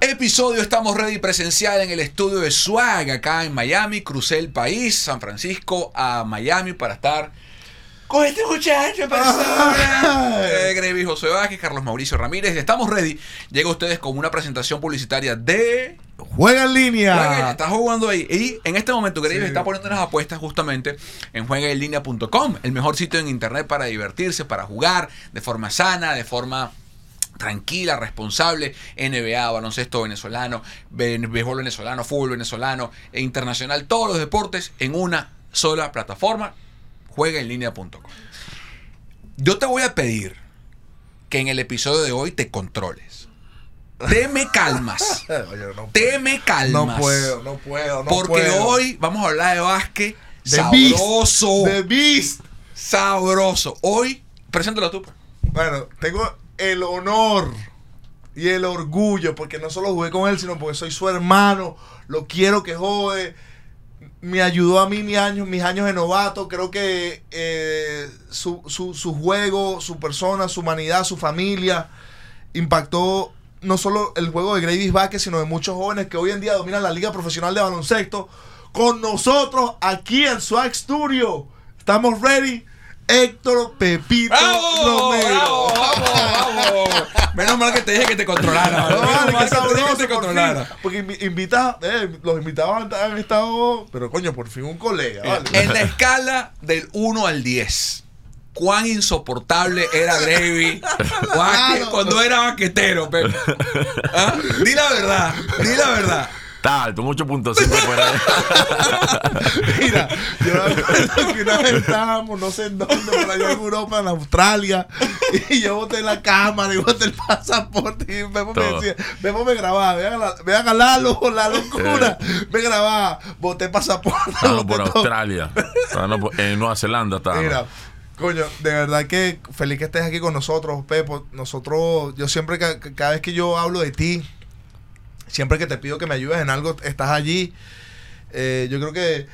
Episodio Estamos Ready presencial en el estudio de Swag acá en Miami. Crucé el país, San Francisco a Miami para estar con este muchacho persona. eh, Grevi José Vázquez, Carlos Mauricio Ramírez. Estamos ready. Llega a ustedes con una presentación publicitaria de Juega en línea. Juega, está jugando ahí. Y en este momento, Grevi está poniendo unas apuestas justamente en juegaenlinea.com, el mejor sitio en internet para divertirse, para jugar de forma sana, de forma tranquila, responsable, NBA, baloncesto venezolano, béisbol venezolano, fútbol venezolano e internacional, todos los deportes en una sola plataforma, juegaenlinea.com. Yo te voy a pedir que en el episodio de hoy te controles. Te me calmas. Oye, no, Te me calmas. no puedo, no puedo, no porque puedo. hoy vamos a hablar de básquet The Beast. sabroso. The Beast. Sabroso. Hoy, preséntalo tú. pues. Bueno, tengo el honor y el orgullo, porque no solo jugué con él, sino porque soy su hermano, lo quiero que jode, me ayudó a mí mis años, mis años de novato, creo que eh, su, su- su juego, su persona, su humanidad, su familia, impactó no solo el juego de Gravis Vázquez, sino de muchos jóvenes que hoy en día dominan la liga profesional de baloncesto. Con nosotros aquí en Swag Studio, estamos ready. Héctor Pepito Romero. ¡Bravo! ¡Vamos! ¡Vamos! Menos mal que te dije que te controlara. No, Menos mal que te dije que te controlara. fin. Porque invi- invita, eh, los invitados han, han estado, pero coño, por fin un colega. Vale. En la escala del 1 al 10, ¿cuán insoportable era Gravy Vázquez cuando era baquetero, Pepe? ¿Ah? Di la verdad, di la verdad. Está alto, por ahí. Mira, yo me acuerdo que una vez estábamos, no sé en dónde, por allá en Europa, en Australia, y yo boté la cámara y boté el pasaporte y Pepo me decía, Pepo me grababa, vean a, Lalo, la locura, me grababa, boté pasaporte. Estábamos boté por todo. Australia. Por- en Nueva Zelanda estábamos. Mira, coño, de verdad que feliz que estés aquí con nosotros, Pepo. Nosotros, yo siempre, ca- ca- cada vez que yo hablo de ti, siempre que te pido que me ayudes en algo, estás allí. Eh, yo creo que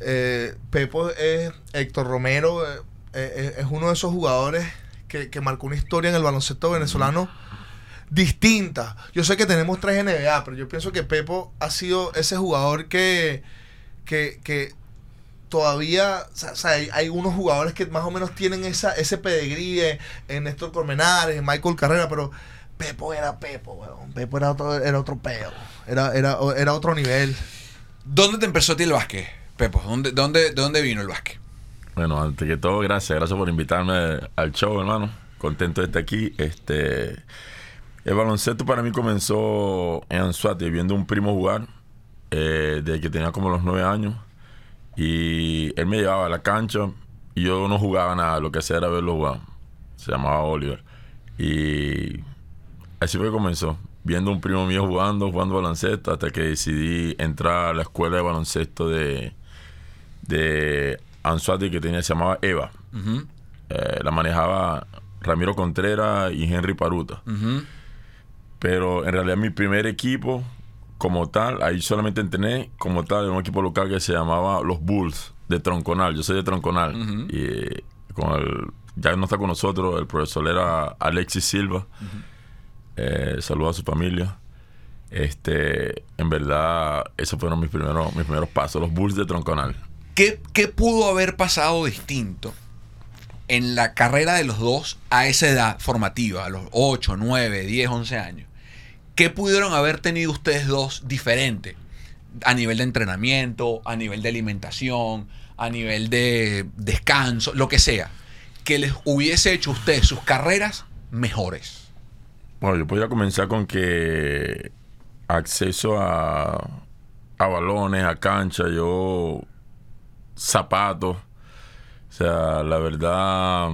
eh, Pepo es Héctor Romero, eh, eh, es uno de esos jugadores que, que marcó una historia en el baloncesto venezolano distinta. Yo sé que tenemos tres NBA, pero yo pienso que Pepo ha sido ese jugador que, que, que todavía, o sea, hay, hay unos jugadores que más o menos tienen esa, ese pedigrí en, en Néstor Colmenares, en Michael Carrera, pero Pepo era Pepo, weón. Pepo era otro, era otro peo. Era, era, era otro nivel. ¿Dónde te empezó a ti el básquet, Pepo? ¿Dónde, dónde, ¿De dónde vino el básquet? Bueno, antes que todo, gracias. Gracias por invitarme al show, hermano. Contento de estar aquí. Este, el baloncesto para mí comenzó en Anzuate, viendo a un primo jugar, eh, desde que tenía como los nueve años. Y él me llevaba a la cancha y yo no jugaba nada, lo que hacía era verlo jugar. Se llamaba Oliver. Y así fue que comenzó, viendo un primo mío jugando, jugando baloncesto, hasta que decidí entrar a la escuela de baloncesto de, de Anzuate que tenía, se llamaba Eva. Eh, la manejaba Ramiro Contreras y Henry Paruta. Pero en realidad mi primer equipo, como tal, ahí solamente entrené como tal en un equipo local que se llamaba Los Bulls de Tronconal. Yo soy de Tronconal. Y con el, ya no está con nosotros, el profesor era Alexis Silva. Eh, saludo a su familia. Este, en verdad, esos fueron mis primeros, mis primeros pasos, los Bulls de Tronconal. ¿Qué, ¿Qué pudo haber pasado distinto en la carrera de los dos a esa edad formativa, a los 8, 9, 10, 11 años? ¿Qué pudieron haber tenido ustedes dos diferente? A nivel de entrenamiento, a nivel de alimentación, a nivel de descanso, lo que sea. Que les hubiese hecho ustedes sus carreras mejores. Bueno, yo podría comenzar con que acceso a, a balones, a cancha, yo zapatos. O sea, la verdad,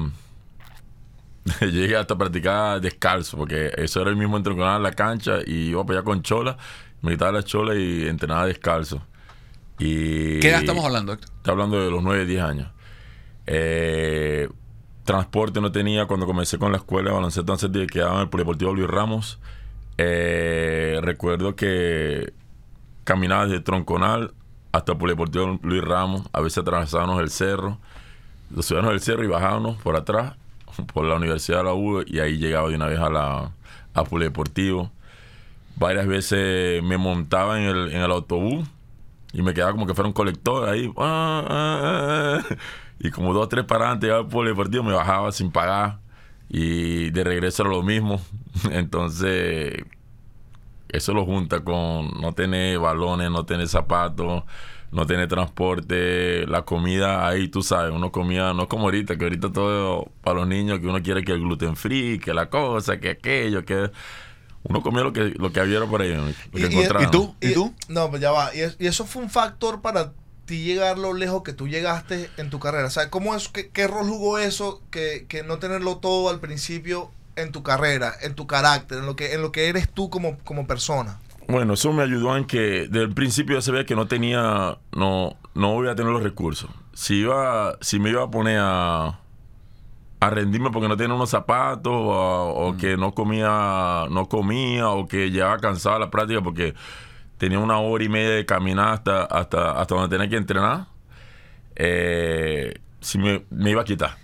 llegué hasta practicar descalzo, porque eso era el mismo entrenar en la cancha y iba para allá con chola, me quitaba la chola y entrenaba descalzo. Y ¿Qué edad estamos hablando, Héctor? Estoy hablando de los 9, 10 años. Eh, transporte no tenía cuando comencé con la escuela de baloncesto que quedaba en el Polideportivo Luis Ramos. Eh, recuerdo que caminaba desde Tronconal hasta el Polideportivo Luis Ramos. A veces atravesábamos el cerro. Los subíamos el cerro y bajábamos por atrás por la Universidad de la U y ahí llegaba de una vez a la a Polideportivo. Varias veces me montaba en el, en el autobús y me quedaba como que fuera un colector ahí. ah, ah, ah, ah. Y como dos o tres para antes llegaba al Polideportivo, me bajaba sin pagar. Y de regreso era lo mismo. Entonces, eso lo junta con no tener balones, no tener zapatos, no tener transporte, la comida ahí, tú sabes, uno comía, no como ahorita, que ahorita todo para los niños, que uno quiere que el gluten free, que la cosa, que aquello, que uno comía lo que, lo que había por ahí, lo que Y- y- encontraba. ¿Y tú? ¿Y tú? No, pues ya va. Y, es- y eso fue un factor para ti llegar lo lejos que tú llegaste en tu carrera. O sea, ¿cómo es, qué, qué rol jugó eso que, que no tenerlo todo al principio en tu carrera, en tu carácter, en lo que, en lo que eres tú como, como persona? Bueno, eso me ayudó en que desde el principio ya sabía que no tenía, no, no voy a tener los recursos. Si iba, si me iba a poner a, a rendirme porque no tenía unos zapatos o, o que no comía, no comía o que llegaba cansado la práctica porque tenía una hora y media de caminar hasta, hasta, hasta donde tenía que entrenar, eh, si me, me iba a quitar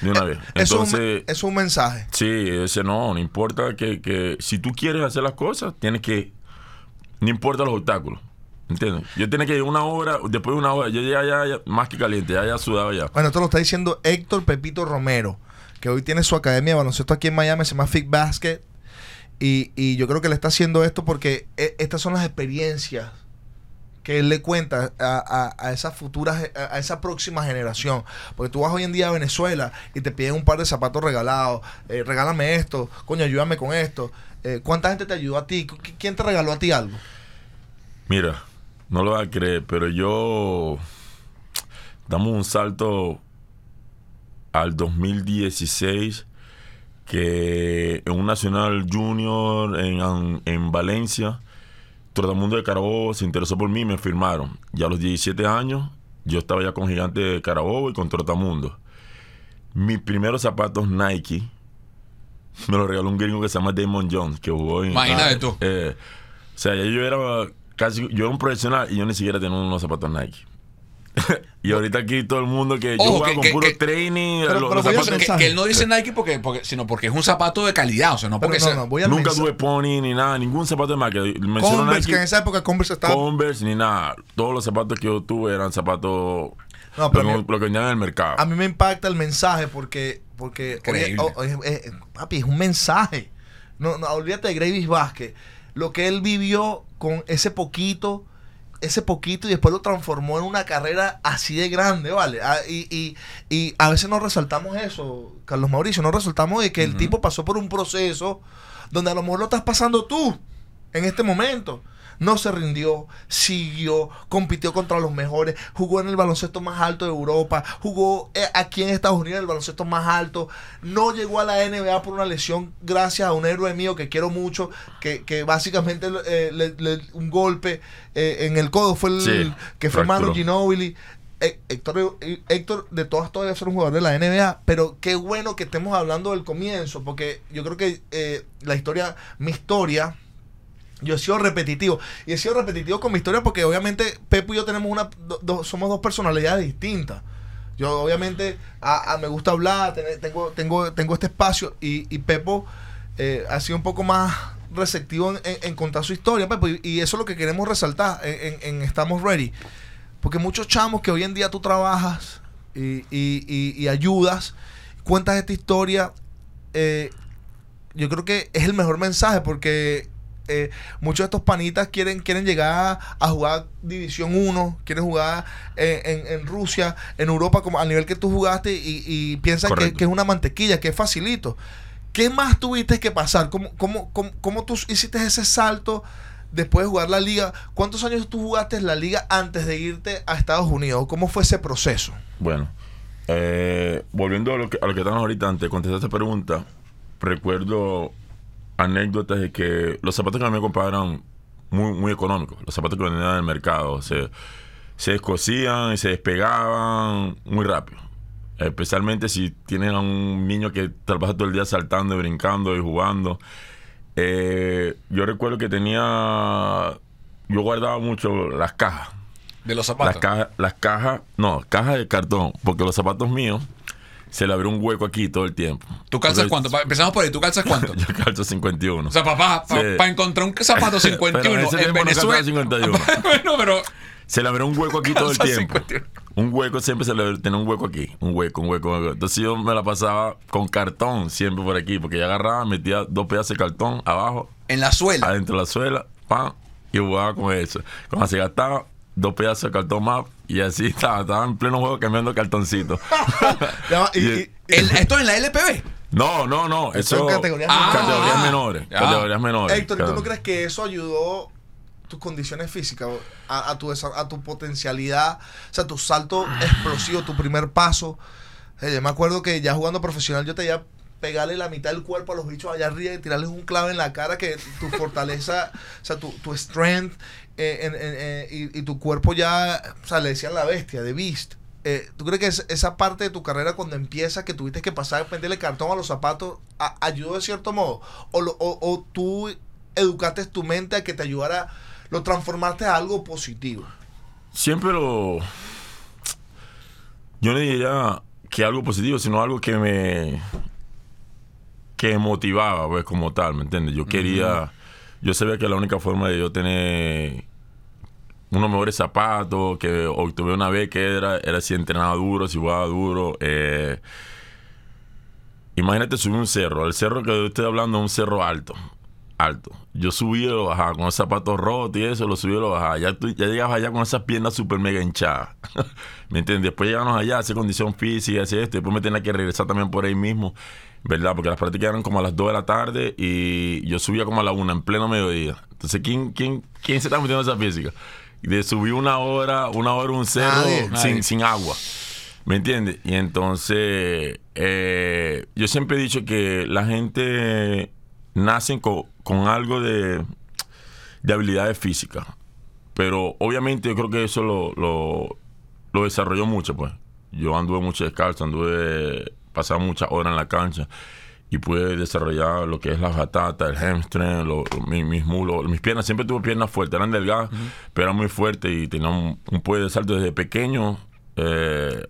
de una vez. Eso, es un- Entonces, eso es un mensaje. Sí, ese no, no importa que, que si tú quieres hacer las cosas, tienes que, no importa los obstáculos, ¿entiendes? Yo tenía que ir una hora, después de una hora, yo ya, ya, ya más que caliente, ya, ya sudaba ya. Bueno, esto lo está diciendo Héctor Pepito Romero, que hoy tiene su academia de baloncesto aquí en Miami, se llama Fit Basket. Y, y yo creo que le está haciendo esto porque e- estas son las experiencias que él le cuenta a, a- a esa futura, ge- a, esa próxima generación. Porque tú vas hoy en día a Venezuela y te piden un par de zapatos regalados, eh, regálame esto, coño, ayúdame con esto. Eh, ¿Cuánta gente te ayudó a ti? ¿Qui- ¿Quién te regaló a ti algo? Mira, no lo vas a creer, pero yo damos un salto al 2016 que en un Nacional Junior en, en Valencia, Trotamundo de Carabobo se interesó por mí y me firmaron. Ya a los 17 años yo estaba ya con Gigante de Carabobo y con Trotamundo. Mis primeros zapatos Nike me los regaló un gringo que se llama Damon Jones, que jugó en... Imagínate ah, tú. eh, o sea, yo era casi... Yo era un profesional y yo ni siquiera tenía unos zapatos Nike. y ahorita aquí todo el mundo que yo Ojo, jugaba que- con que- puro que- training, Pero- los- pero los Que, él no dice Nike porque, porque, sino porque es un zapato de calidad, o sea, no porque no, sea- no, voy al Nunca tuve pony ni nada, ningún zapato de marca. Menciono Converse, Nike, que en esa época Converse estaba... Converse ni nada. Todos los zapatos que yo tuve eran zapatos No, pero lo, mí- lo que vendían en el mercado. A mí me impacta el mensaje porque, porque oye, oh, oye, eh, papi, es un mensaje. No, no, olvídate de Gravis Vázquez. Lo que él vivió con ese poquito, ese poquito y después lo transformó en una carrera así de grande, ¿vale? Ah, y, y, y a veces no resaltamos eso, Carlos Mauricio, no resaltamos de que el tipo pasó por un proceso donde a lo mejor lo estás pasando tú en este momento. No se rindió, siguió, compitió contra los mejores, jugó en el baloncesto más alto de Europa, jugó eh, aquí en Estados Unidos en el baloncesto más alto, no llegó a la NBA por una lesión gracias a un héroe mío que quiero mucho, que, que básicamente eh, le- le- un golpe eh, en el codo fue el Sí, que fue Manu. Ginobili. Héctor, Héctor, de todas, todavía ser un jugador de la NBA, pero qué bueno que estemos hablando del comienzo, porque yo creo que eh, la historia, mi historia, yo he sido repetitivo. Y he sido repetitivo con mi historia porque obviamente Pepo y yo tenemos una, somos dos personalidades distintas. Yo obviamente a- me gusta hablar, tengo, tengo, tengo este espacio y, y Pepo eh, ha sido un poco más receptivo en, en- contar su historia, Pepo, y, eso es lo que queremos resaltar en, Estamos Ready. Porque muchos chamos que hoy en día tú trabajas y- y ayudas, cuentas esta historia, eh, yo creo que es el mejor mensaje porque eh, muchos de estos panitas quieren, quieren llegar a jugar División 1, quieren jugar en, en- en Rusia, en Europa, como al nivel que tú jugaste y, y piensan que, que es una mantequilla, que es facilito. ¿Qué más tuviste que pasar? ¿Cómo, cómo, cómo, cómo tú hiciste ese salto después de jugar la liga? ¿Cuántos años tú jugaste en la liga antes de irte a Estados Unidos? ¿Cómo fue ese proceso? Bueno, eh, volviendo a lo, que, a lo que estamos ahorita, antes contestar esta pregunta, recuerdo anécdotas de que los zapatos que a mí me compraban eran muy, muy económicos. Los zapatos que vendían en el mercado se, se descosían y se despegaban muy rápido. Especialmente si tienes a un niño que pasa todo el día saltando y brincando y jugando. Eh, yo recuerdo que tenía. Yo guardaba mucho las cajas. de los Las zapatos. cajas, las cajas, no, cajas de cartón, porque los zapatos míos se le abrió un hueco aquí todo el tiempo. ¿Tú calzas cuánto? Empezamos por ahí. ¿Tú calzas cuánto? Yo calzo 51. O sea, papá, para encontrar un zapato 51 Pero ese en no Venezuela. calzaba 51. bueno, pero. Se le abrió un hueco aquí todo el tiempo. 51. Un hueco siempre se le tenía un hueco aquí. Un hueco, un hueco, un hueco. Entonces yo me la pasaba con cartón siempre por aquí. Porque yo agarraba, metía dos pedazos de cartón abajo, En la suela. adentro de la suela, pam, y jugaba con eso. Cuando se gastaba, dos pedazos de cartón más. Y así estaba, estaba en pleno juego cambiando va, y- Y- El- esto en la LPB. No, no, no. Eso Eso. en categorías Ah, menores. categorías menores. Categorías menores. Héctor, ¿y tú claro. no crees que eso ayudó tus condiciones físicas, a, a tu, a tu potencialidad, o sea, tu salto explosivo, tu primer paso? Eh, yo me acuerdo que ya jugando profesional yo te pegarle la mitad del cuerpo a los bichos allá arriba y tirarles un clave en la cara que tu fortaleza, o sea, tu, tu strength eh, en- en- eh, y, y tu cuerpo ya, o sea, le decían la bestia, de beast. Eh, ¿Tú crees que es- esa parte de tu carrera cuando empieza, que tuviste que pasar a venderle cartón a los zapatos, a- ayudó de cierto modo? ¿O, lo- o, o tú educaste tu mente a que te ayudara, lo transformaste a algo positivo? Siempre lo. Yo no diría que algo positivo, sino algo que me. Que motivaba, pues, como tal, ¿me entiendes? Yo quería. Yo sabía que la única forma de yo tener unos mejores zapatos, que obtuve una beca era, era si entrenaba duro, si jugaba duro. eh, imagínate subir un cerro. El cerro que yo estoy hablando es un cerro alto. Alto. Yo subí y lo bajaba con los zapatos rotos y eso, lo subí y lo bajaba. Ya, tú- ya llegabas allá con esas piernas súper mega hinchadas. ¿Me entiendes? Después llegamos allá, hacer condición física, hacer esto. y Después me tenía que regresar también por ahí mismo. ¿Verdad? Porque las prácticas eran como a las 2 de la tarde y yo subía como a la 1 en pleno mediodía. Entonces, ¿quién, quién, quién se está metiendo en esa física? De subir una hora, una hora un cerro Nadie. Nadie. sin, sin agua. ¿Me entiendes? Y entonces, eh, yo siempre he dicho que la gente nace con, con algo de, de habilidades físicas. Pero obviamente yo creo que eso lo, lo, lo desarrolló mucho, pues. Yo anduve mucho descalzo, anduve, pasaba muchas horas en la cancha y pude desarrollar lo que es la batata, el hamstring, lo- lo- mi- mis mulos, mis piernas. Siempre tuve piernas fuertes, eran delgadas, pero eran muy fuertes y tenía un, un poder de salto desde pequeño. eh,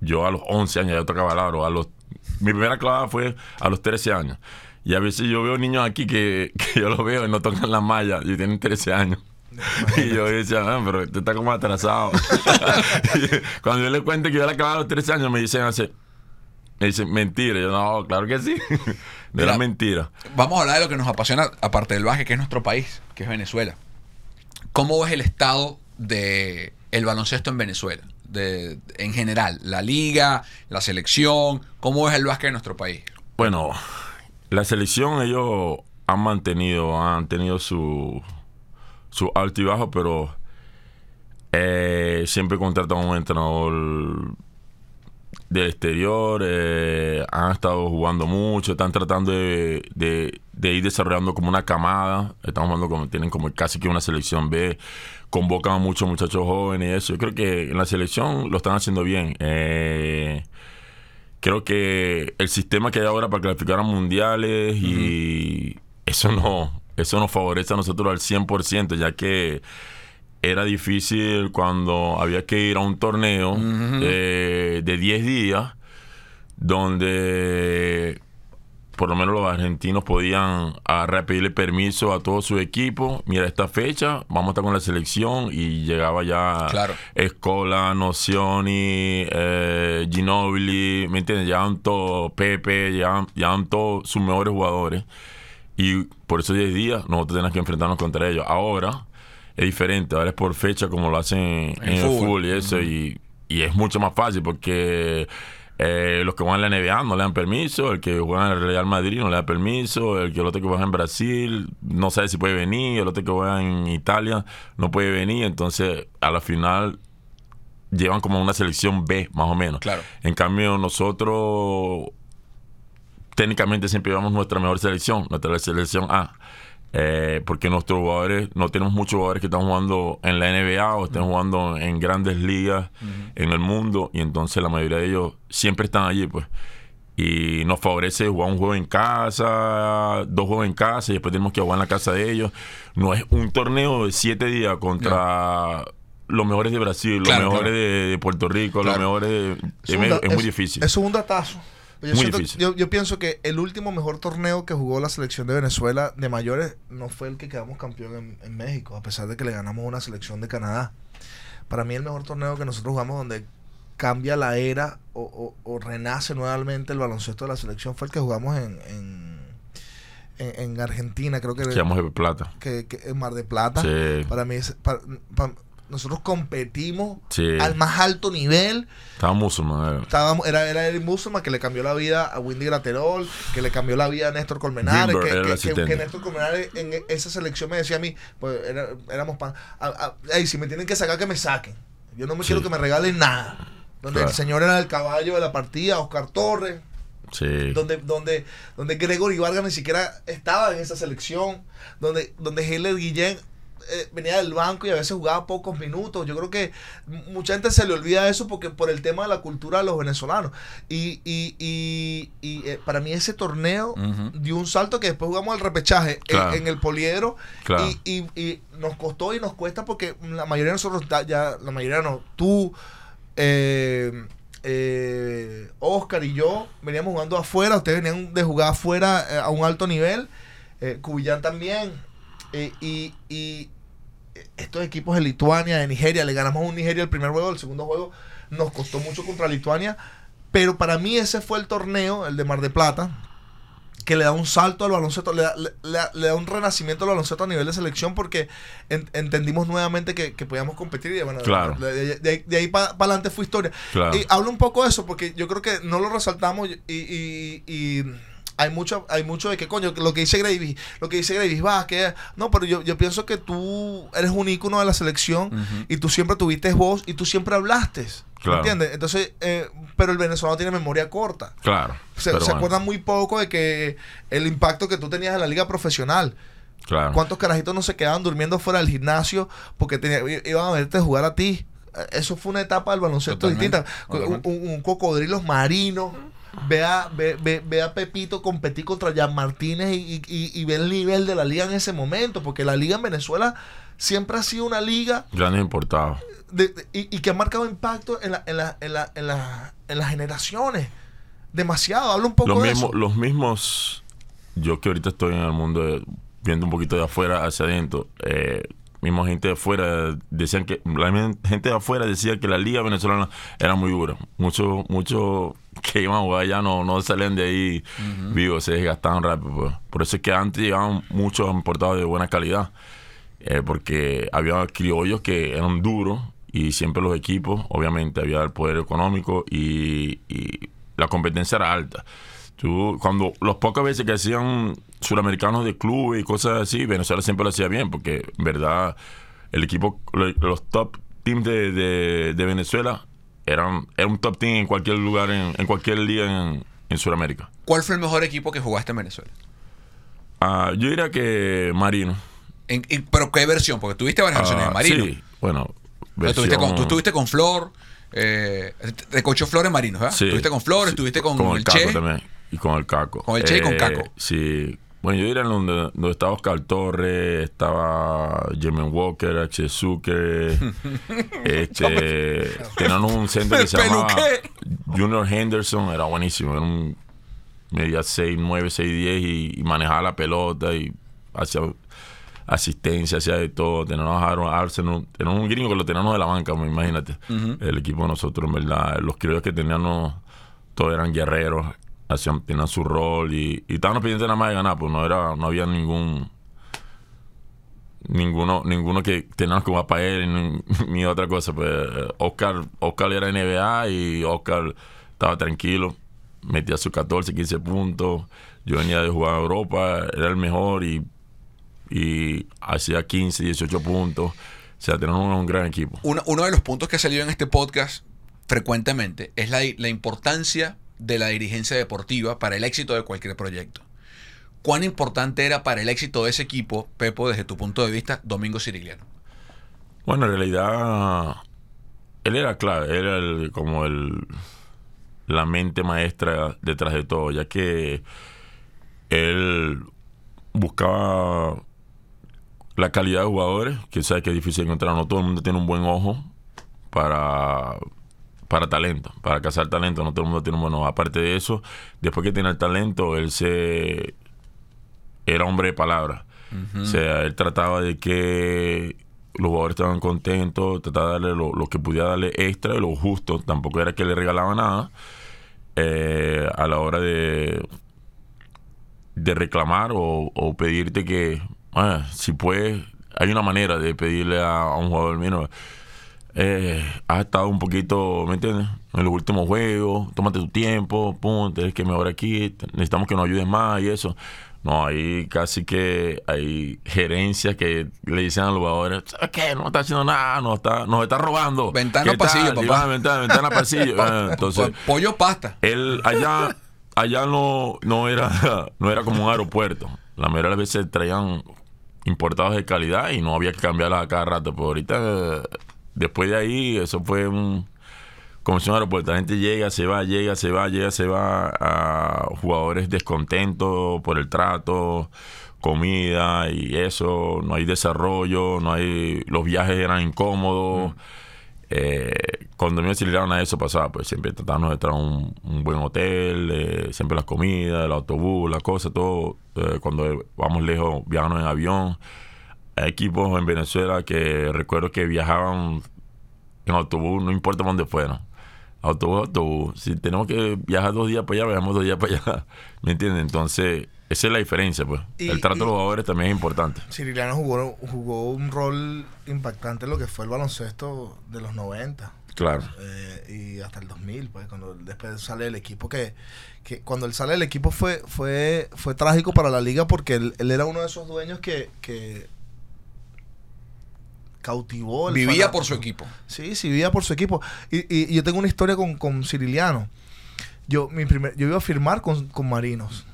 yo a los 11 años ya tocaba el aro. A los, mi primera clavada fue a los 13 años. Y a veces yo veo niños aquí que, que yo los veo y no tocan la malla y tienen 13 años. Y yo decía, "Ah, pero este está como atrasado. Cuando yo le cuento que yo la clavaba a los 13 años, me dicen así, me dicen, mentira. Yo, no, claro que sí. Mira. la mentira. Vamos a hablar de lo que nos apasiona, aparte del básquet, que es nuestro país, que es Venezuela. ¿Cómo ves el estado de el baloncesto en Venezuela? De, en general, la liga, la selección, ¿cómo ves el básquet en nuestro país? Bueno, la selección ellos han mantenido, han tenido su, su alto y bajo, pero eh, siempre contratan a un entrenador del exterior, eh, han estado jugando mucho, están tratando de, de- de ir desarrollando como una camada, están jugando como, tienen como casi que una selección B, convocan a muchos muchachos jóvenes y eso. Yo creo que en la selección lo están haciendo bien. Eh, creo que el sistema que hay ahora para clasificar a mundiales y eso no eso nos favorece a nosotros al 100%, ya que era difícil cuando había que ir a un torneo eh, de 10 días donde por lo menos los argentinos podían agarrar, pedirle permiso a todo su equipo. Mira, esta fecha vamos a estar con la selección y llegaba ya Claro. Escola, Nocioni, eh, Ginobili, ¿me entiendes? Llegaban todos, Pepe, llegaban, llegaban todos sus mejores jugadores. Y por esos 10 días nosotros teníamos que enfrentarnos contra ellos. Ahora es diferente, ahora es por fecha como lo hacen en, el fútbol. fútbol y eso. y, y es mucho más fácil porque eh, los que juegan en la NBA no le dan permiso, el que juega en el Real Madrid no le da permiso, el que el otro que juega en Brasil no sabe si puede venir, el otro que juega en Italia no puede venir. Entonces, a la final llevan como una selección B, más o menos. Claro. En cambio, nosotros técnicamente siempre llevamos nuestra mejor selección, nuestra selección A. Eh, porque nuestros jugadores, no tenemos muchos jugadores que están jugando en la NBA o están jugando en grandes ligas en el mundo y entonces la mayoría de ellos siempre están allí pues y nos favorece jugar un juego en casa, dos juegos en casa y después tenemos que jugar en la casa de ellos. No es un torneo de siete días contra los mejores de Brasil, los mejores claro. de, de Puerto Rico, Claro. los mejores de... Es, Es, muy difícil. Es un datazo. Yo, Muy siento- difícil. yo- yo pienso que el último mejor torneo que jugó la selección de Venezuela de mayores no fue el que quedamos campeón en, en México, a pesar de que le ganamos una selección de Canadá. Para mí el mejor torneo que nosotros jugamos donde cambia la era o, o- o renace nuevamente el baloncesto de la selección fue el que jugamos en, en, en- en Argentina, creo que, Quedamos de plata. que, que en Mar de Plata. Sí. Para mí, es- para- pa- nosotros competimos Sí. al más alto nivel. Estaba eh. Estábamos, era, era Eric Musulman que le cambió la vida a Windy Graterol, que le cambió la vida a Néstor Colmenares, que, era el que- que- asistente. que Néstor Colmenares en esa selección me decía a mí, pues era- éramos pan, a- a- "Ey, si me tienen que sacar, que me saquen. Yo no me Sí. quiero que me regalen nada. Donde Claro. el señor era el caballo de la partida, Oscar Torres, Sí. donde, donde, donde Gregory Vargas ni siquiera estaba en esa selección, donde, donde Heller Guillén eh, venía del banco y a veces jugaba pocos minutos. Yo creo que mucha gente se le olvida eso porque por el tema de la cultura de los venezolanos. Y, y, y, y, eh, para mí ese torneo Ujú. dio un salto que después jugamos al repechaje en- Claro. en, el poliedro Claro. y, y, y nos costó y nos cuesta porque la mayoría de nosotros, ya la mayoría no, tú, eh, eh, Oscar y yo veníamos jugando afuera, ustedes venían de jugar afuera eh, a un alto nivel, eh, Cubillán también, y, y estos equipos de Lituania, de Nigeria, le ganamos a un Nigeria el primer juego, el segundo juego nos costó mucho contra Lituania, pero para mí ese fue el torneo, el de Mar de Plata, que le da un salto al baloncesto, le da, le- le da- le da un renacimiento al baloncesto a nivel de selección porque en- entendimos nuevamente que, que podíamos competir y bueno, Claro. de, de- de ahí- para adelante fue historia. Claro. Y hablo un poco de eso porque yo creo que no lo resaltamos y, y- y hay mucho hay mucho de que coño lo que dice Gravis lo que dice Gravis va que no pero yo, yo pienso que tú eres un ícono de la selección y tú siempre tuviste voz y tú siempre hablaste Claro. ¿entiendes? entonces eh, pero el venezolano tiene memoria corta Claro. se, se bueno, acuerdan muy poco de que el impacto que tú tenías en la liga profesional. Claro. ¿Cuántos carajitos no se quedaban durmiendo fuera del gimnasio porque tenía- iban a verte jugar a ti? Eh, Eso fue una etapa del baloncesto Totalmente, distinta. Un, totalmente. un- un cocodrilos marinos. Ve a, ve, ve- ve a Pepito competir contra Jan Martínez y, y- y ve el nivel de la liga en ese momento. Porque la liga en Venezuela siempre ha sido una liga Grandes importados. de- de- y, y que ha marcado impacto en, la- en, la- en, la- en, la- en las generaciones. Demasiado. Habla un poco Los de mismos, eso. los mismos, yo que ahorita estoy en el mundo de- viendo un poquito de afuera hacia adentro, eh, misma gente de afuera decían que, la gente de afuera decía que la liga venezolana era muy dura. Muchos, muchos que iban a jugar ya no, no salían de ahí vivos, se desgastaban rápido. pues. Por eso es que antes llegaban muchos importados de buena calidad, eh, porque había criollos que eran duros y siempre los equipos, obviamente, había el poder económico y, y la competencia era alta. Tú, cuando los pocas veces que hacían suramericanos de clubes y cosas así, Venezuela siempre lo hacía bien, porque en verdad el equipo, lo- los top teams de, de- de Venezuela eran, era un top team en cualquier lugar, en, en cualquier liga en, en Sudamérica. ¿Cuál fue el mejor equipo que jugaste en Venezuela? Ah, yo diría que Marino. En- en- ¿Pero qué versión? Porque tuviste varias versiones Ah, de Marino. Sí, bueno. Tú estuviste con, versión- tú estuviste con Flor, eh, de Cocho Flores Marinos, ¿verdad? Sí. Estuviste con Flor, Sí, estuviste con, el, el Caco Che. también. Y con el Caco. Con el Che y con Caco. Sí. Bueno, yo diría donde, donde estaba Oscar Torres, estaba Jermaine Walker, H. Zucker, este, tenían un centro que se El llamaba. Junior Henderson, era buenísimo, era un media 6, 9, 6, 10 y, y manejaba la pelota y hacía asistencia, hacía de todo. Teníamos a Aaron Arsenal, teníamos un gringo que lo teníamos de la banca, pues, imagínate. El equipo de nosotros, en verdad, los criollos que teníamos, todos eran guerreros, hacían, tenían su rol y, y estábamos pendientes nada más de ganar, pues no era, no había ningún ninguno ninguno que teníamos jugar para él ni, otra cosa pues Oscar Oscar era NBA y Oscar estaba tranquilo metía sus 14 15 puntos yo venía de jugar a Europa era el mejor y y hacía 15 18 puntos o sea teníamos un, un gran equipo. Uno, uno de los puntos que ha salido en este podcast frecuentemente es la, la importancia de la dirigencia deportiva para el éxito de cualquier proyecto. ¿Cuán importante era para el éxito de ese equipo, Pepo, desde tu punto de vista, Domingo Sirigliano? Bueno, en realidad él era clave, era como el la mente maestra detrás de todo, ya que él buscaba la calidad de jugadores, que sabes que es difícil encontrar, no todo el mundo tiene un buen ojo para, para talento, para cazar talento, no todo el mundo tiene un buen ojo. Aparte de eso, después que tiene el talento, él se era hombre de palabra. O sea, él trataba de que los jugadores estaban contentos, trataba de darle lo, lo que pudiera darle extra, lo justo, tampoco era que le regalaba nada. Eh, a la hora de, de reclamar o, o pedirte que, ah, si puedes, hay una manera de pedirle a, a un jugador, mira, eh, has estado un poquito, ¿me entiendes? En los últimos juegos, tómate tu tiempo, pum, tienes que mejorar aquí, necesitamos que nos ayudes más y eso. No, ahí casi que hay gerencias que le dicen a los jugadores, ¿sabes qué? No está haciendo nada, no está, nos está robando. Ventana ¿Qué pasillo, papá. van, Ventana, ventana pasillo. Ah, Entonces, Pollo pasta. él allá allá no, no era no era como un aeropuerto la mayoría de las veces traían importados de calidad y no había que cambiarlas a cada rato pero ahorita después de ahí eso fue un como si un aeropuerto la gente llega se va llega se va llega se va a jugadores descontentos por el trato comida y eso no hay desarrollo no hay los viajes eran incómodos eh, cuando me auxiliaron a eso pasaba, pues siempre tratábamos de en un, un buen hotel, eh, siempre las comidas, el autobús, las cosas, todo. Eh, cuando vamos lejos, viajamos en avión. Hay equipos en Venezuela que recuerdo que viajaban en autobús, no importa dónde fueran. Autobús, autobús. Si tenemos que viajar dos días para allá, viajamos dos días para allá. ¿Me entiendes? Entonces, esa es la diferencia, pues. Y- el trato y- de los jugadores también es importante. Ciriliano jugó, jugó un rol impactante en lo que fue el baloncesto de los 90 Claro. eh, y hasta el 2000, pues, cuando después sale el equipo que, que cuando él sale del equipo fue fue fue trágico para la liga porque él, él era uno de esos dueños que, que cautivó el Vivía fanatismo. por su equipo. Sí, sí, vivía por su equipo. Y, y- y yo tengo una historia con, con Ciriliano. Yo, mi primer, yo iba a firmar con, con Marinos.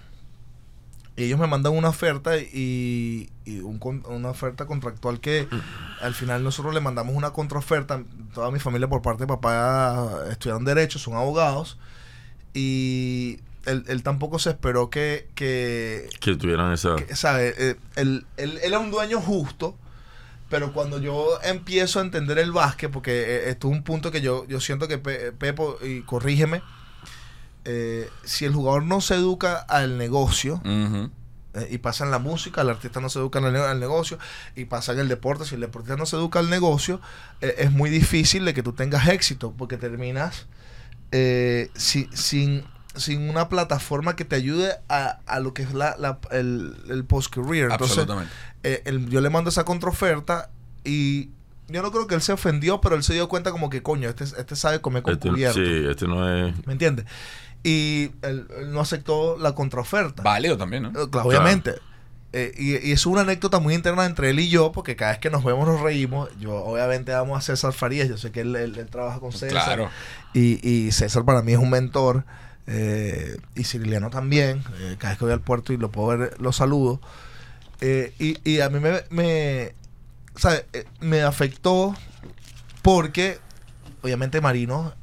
Y ellos me mandan una oferta y, y un una oferta contractual que al final nosotros le mandamos una contraoferta. Toda mi familia por parte de papá estudiaron Derecho, son abogados. Y él, él tampoco se esperó que, que, Que tuvieran esa... que, ¿sabe? Eh, él, él- él era un dueño justo, pero cuando yo empiezo a entender el básquet, porque eh, esto es un punto que yo, yo siento que Pe- Pepo, y corrígeme, eh, si el jugador no se educa al negocio, eh, y pasa en la música, el artista no se educa en el, al negocio, y pasa en el deporte, si el deportista no se educa al negocio, eh, es muy difícil de que tú tengas éxito, porque terminas eh, si- sin, sin una plataforma que te ayude a, a lo que es la, la- el, el post-career. Absolutamente. eh, él- yo le mando esa contraoferta y yo no creo que él se ofendió, pero él se dio cuenta como que, coño, este, este sabe comer con Este- cubierto. sí, este no es... ¿Me entiendes? Y él, él no aceptó la contraoferta. Válido también, ¿no? Eh, claro, obviamente. Eh, y, y es una anécdota muy interna entre él y yo, porque cada vez que nos vemos nos reímos. Yo obviamente amo a César Farías, yo sé que él, él- él trabaja con César. Claro. Y, y César para mí es un mentor. Eh, y Ciriliano también. eh, cada vez que voy al puerto y lo puedo ver, lo saludo. Eh, y, y a mí me, me, ¿sabe? Eh, me afectó porque, obviamente, Marino,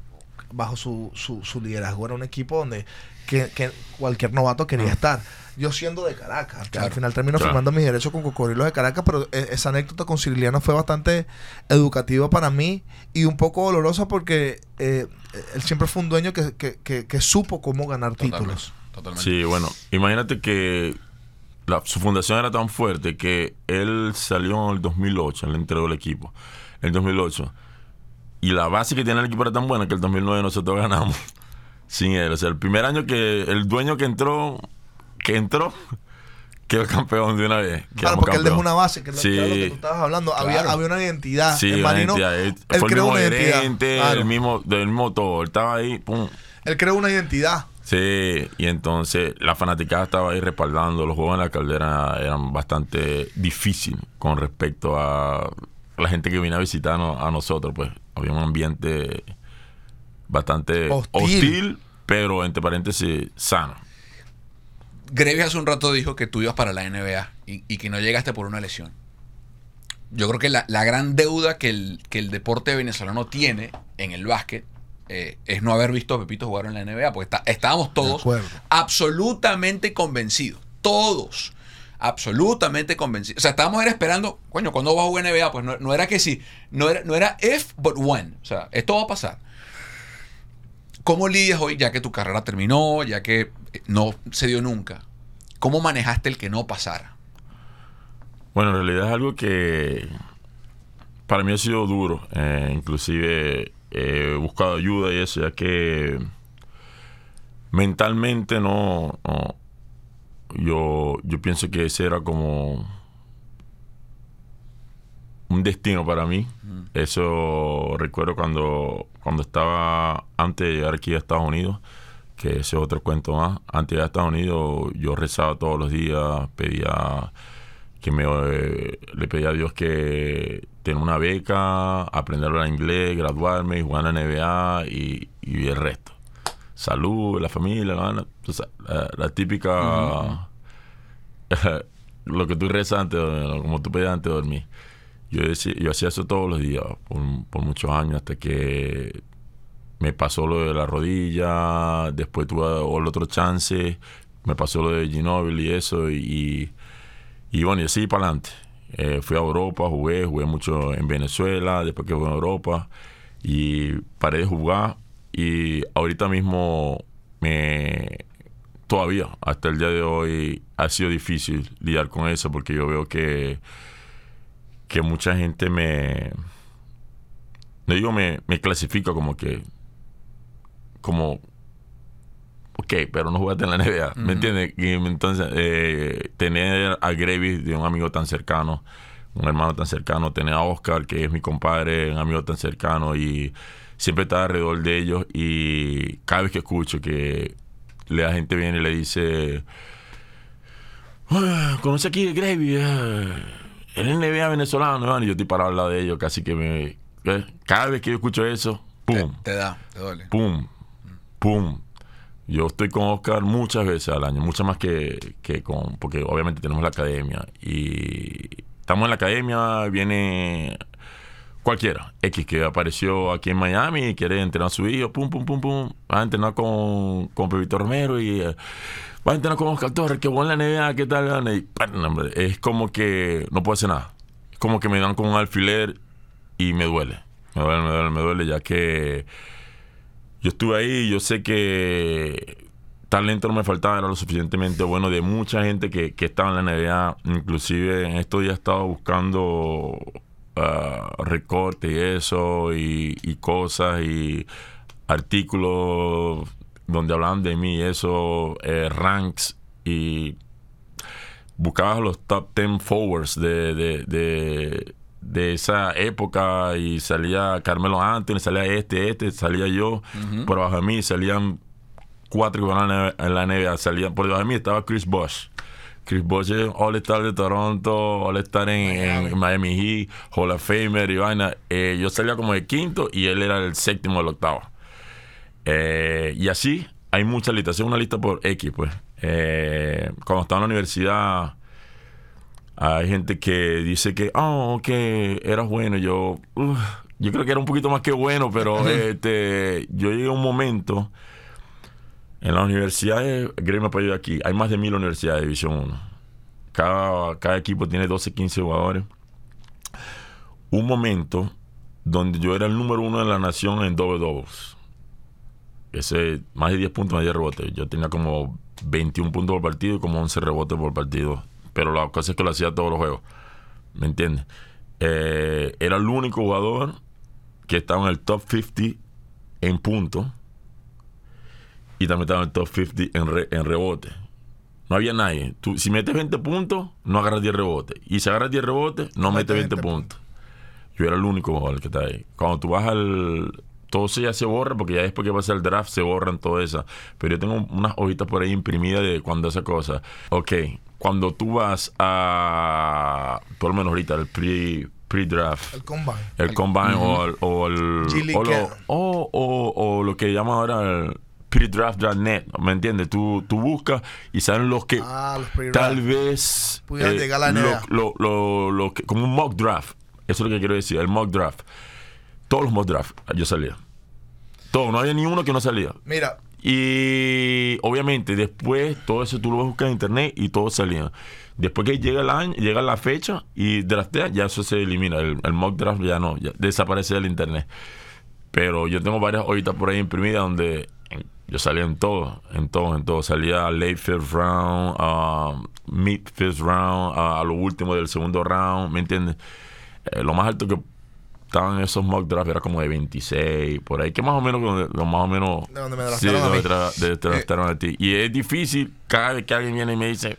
bajo su, su, su liderazgo, era un equipo donde que, que cualquier novato quería estar. Yo siendo de Caracas, Claro. al final termino Claro. firmando mis derechos con Cocodrilos de Caracas, pero eh, esa anécdota con Ciriliano fue bastante educativa para mí y un poco dolorosa porque eh, él siempre fue un dueño que, que, que, que supo cómo ganar Totalmente. títulos. Totalmente. Sí, bueno, imagínate que la- su fundación era tan fuerte que él salió en el 2008, él entregó el equipo, en el 2008. Y la base que tiene el equipo era tan buena que el 2009 nosotros ganamos sin él. O sea, el primer año que el dueño que entró, que entró, quedó campeón de una vez. Claro, porque él dejó una base, que, lo- que era lo que Sí. tú estabas hablando. Había, Claro. había una identidad. Sí, una Marino, identidad. Él él fue el creó mismo una identidad. Claro. el mismo, del mismo todo. Él estaba ahí, pum. Él creó una identidad. Sí, y entonces la fanaticada estaba ahí respaldando. Los juegos en la caldera eran bastante difíciles con respecto a la gente que vino a visitarnos a nosotros. Pues había un ambiente bastante Hostil. hostil, pero entre paréntesis sano. Greves hace un rato dijo que tú ibas para la NBA y, y que no llegaste por una lesión. Yo creo que la, la gran deuda que el, que el deporte venezolano tiene en el básquet eh, es no haber visto a Pepito jugar en la NBA, porque está- estábamos todos absolutamente convencidos, todos, absolutamente convencido. O sea, estábamos era esperando, coño, ¿cuándo va a jugar NBA? Pues no, no era que sí, no era, no era if, but when. O sea, esto va a pasar. ¿Cómo lidias hoy, ya que tu carrera terminó, ya que no se dio nunca? ¿Cómo manejaste el que no pasara? Bueno, en realidad es algo que para mí ha sido duro. Eh, inclusive he buscado ayuda y eso, ya que mentalmente no, no- yo, yo pienso que ese era como un destino para mí. Eso recuerdo cuando, cuando estaba antes de llegar aquí a Estados Unidos, que ese es otro cuento más. Antes de a Estados Unidos yo rezaba todos los días, pedía que me eh, le pedía a Dios que tener una beca, aprender a hablar inglés, graduarme y jugar en la NBA y, y el resto. Salud, la familia, la, la- la típica lo que tú rezas antes, como tú pedías antes de dormir. Yo, decía- yo hacía eso todos los días, por, por muchos años, hasta que me pasó lo de la rodilla, después tuve el otro chance, me pasó lo de Ginóbili y eso, y, y bueno, y así para adelante. Eh, fui a Europa, jugué, jugué mucho en Venezuela, después que fui a Europa, y paré de jugar, y ahorita mismo me todavía, hasta el día de hoy, ha sido difícil lidiar con eso, porque yo veo que que mucha gente me no digo me, me clasifica como que como ok pero no jugaste en la NBA ¿me entiendes? Y entonces eh, tener a Gravis de un amigo tan cercano un hermano tan cercano tener a Oscar que es mi compadre un amigo tan cercano y siempre estar alrededor de ellos y cada vez que escucho que la gente viene y le dice "Ah, conoce aquí a Gravy ah, el NBA venezolano ¿no? y yo estoy para hablar de ellos casi que me ¿eh? cada vez que yo escucho eso Te, pum te da, te duele. pum pum. Yo estoy con Oscar muchas veces al año muchas más que, que con porque obviamente tenemos la academia y estamos en la academia viene cualquiera X que apareció aquí en Miami y quiere entrenar a su hijo pum pum pum pum va a entrenar con con Pepito Romero y eh, va a entrenar con Oscar Torres que bueno en la NBA qué tal y, hombre, es como que no puedo hacer nada es como que me dan con un alfiler y me duele me duele me duele me duele ya que yo estuve ahí, yo sé que talento no me faltaba, era lo suficientemente bueno de mucha gente que, que estaba en la NBA. Inclusive en estos días estaba buscando ah, recortes y eso, y, cosas, y artículos donde hablaban de mí, eso, eh, ranks, y buscabas los top 10 forwards de, de esa época y salía Carmelo Anthony, salía este, este, salía yo, por debajo de mí salían cuatro que van en la NBA, salían, por debajo de mí estaba Chris Bosh. Chris Bosh es All-Star de Toronto, All-Star en, en Miami Heat, Hall of Famer y vaina. Eh, yo salía como de quinto y él era el séptimo del octavo. Eh, y así hay muchas listas, es una lista por X, pues. Eh, cuando estaba en la universidad, hay gente que dice que, oh, que eras bueno. Yo, yo creo que era un poquito más que bueno, pero este, yo llegué a un momento en las universidades, Greg me ayudar aquí, hay más de mil universidades de División 1. Cada, cada equipo tiene 12, 15 jugadores. Un momento donde yo era el número uno de la nación en doble doubles. Ese, más de 10 puntos, más de 10 rebotes. Yo tenía como 21 puntos por partido y como 11 rebotes por partido. Pero la cosa es que lo hacía todos los juegos. ¿Me entiendes? Eh, era el único jugador que estaba en el top 50 en puntos y también estaba en el top 50 en, re- en rebote. No había nadie. Tú, si metes 20 puntos, no agarras 10 rebotes. Y si agarras 10 rebotes, no metes 20, puntos. Yo era el único jugador que está ahí. Cuando tú vas al. Todo eso ya se borra porque ya después que pasa el draft se borran todo eso. Pero yo tengo unas hojitas por ahí imprimidas de cuando esa cosa. Ok, cuando tú vas a. Por lo menos ahorita, el pre- pre-draft El combine. el combine o el o el o o, o- o lo que llaman ahora el pre-draft.net ¿me entiendes? Tú, tú buscas y salen los que Ah, los tal vez Pudieran llegar a la lo, lo- lo- lo que- como un mock draft eso es lo que quiero decir el mock draft todos los mock draft yo salía todo no había ni uno que no salía Mira, Y obviamente después todo eso tú lo vas a buscar en internet y todo salía. Después que llega el año, llega la fecha y draftea, ya eso se elimina. El, el mock draft ya no, ya desaparece del internet. Pero yo tengo varias horitas por ahí imprimidas donde yo salía en todo, en todo, en todo. Salía late fifth round, uh, mid fifth round, uh, a lo último del segundo round, ¿me entiendes? Eh, lo más alto que estaban esos mock drafts era como de 26, por ahí, que más o menos, lo más o menos... De donde me sí, draftearon a donde mí. tra- de- te draftearon a ti. Y es difícil cada vez que alguien viene y me dice,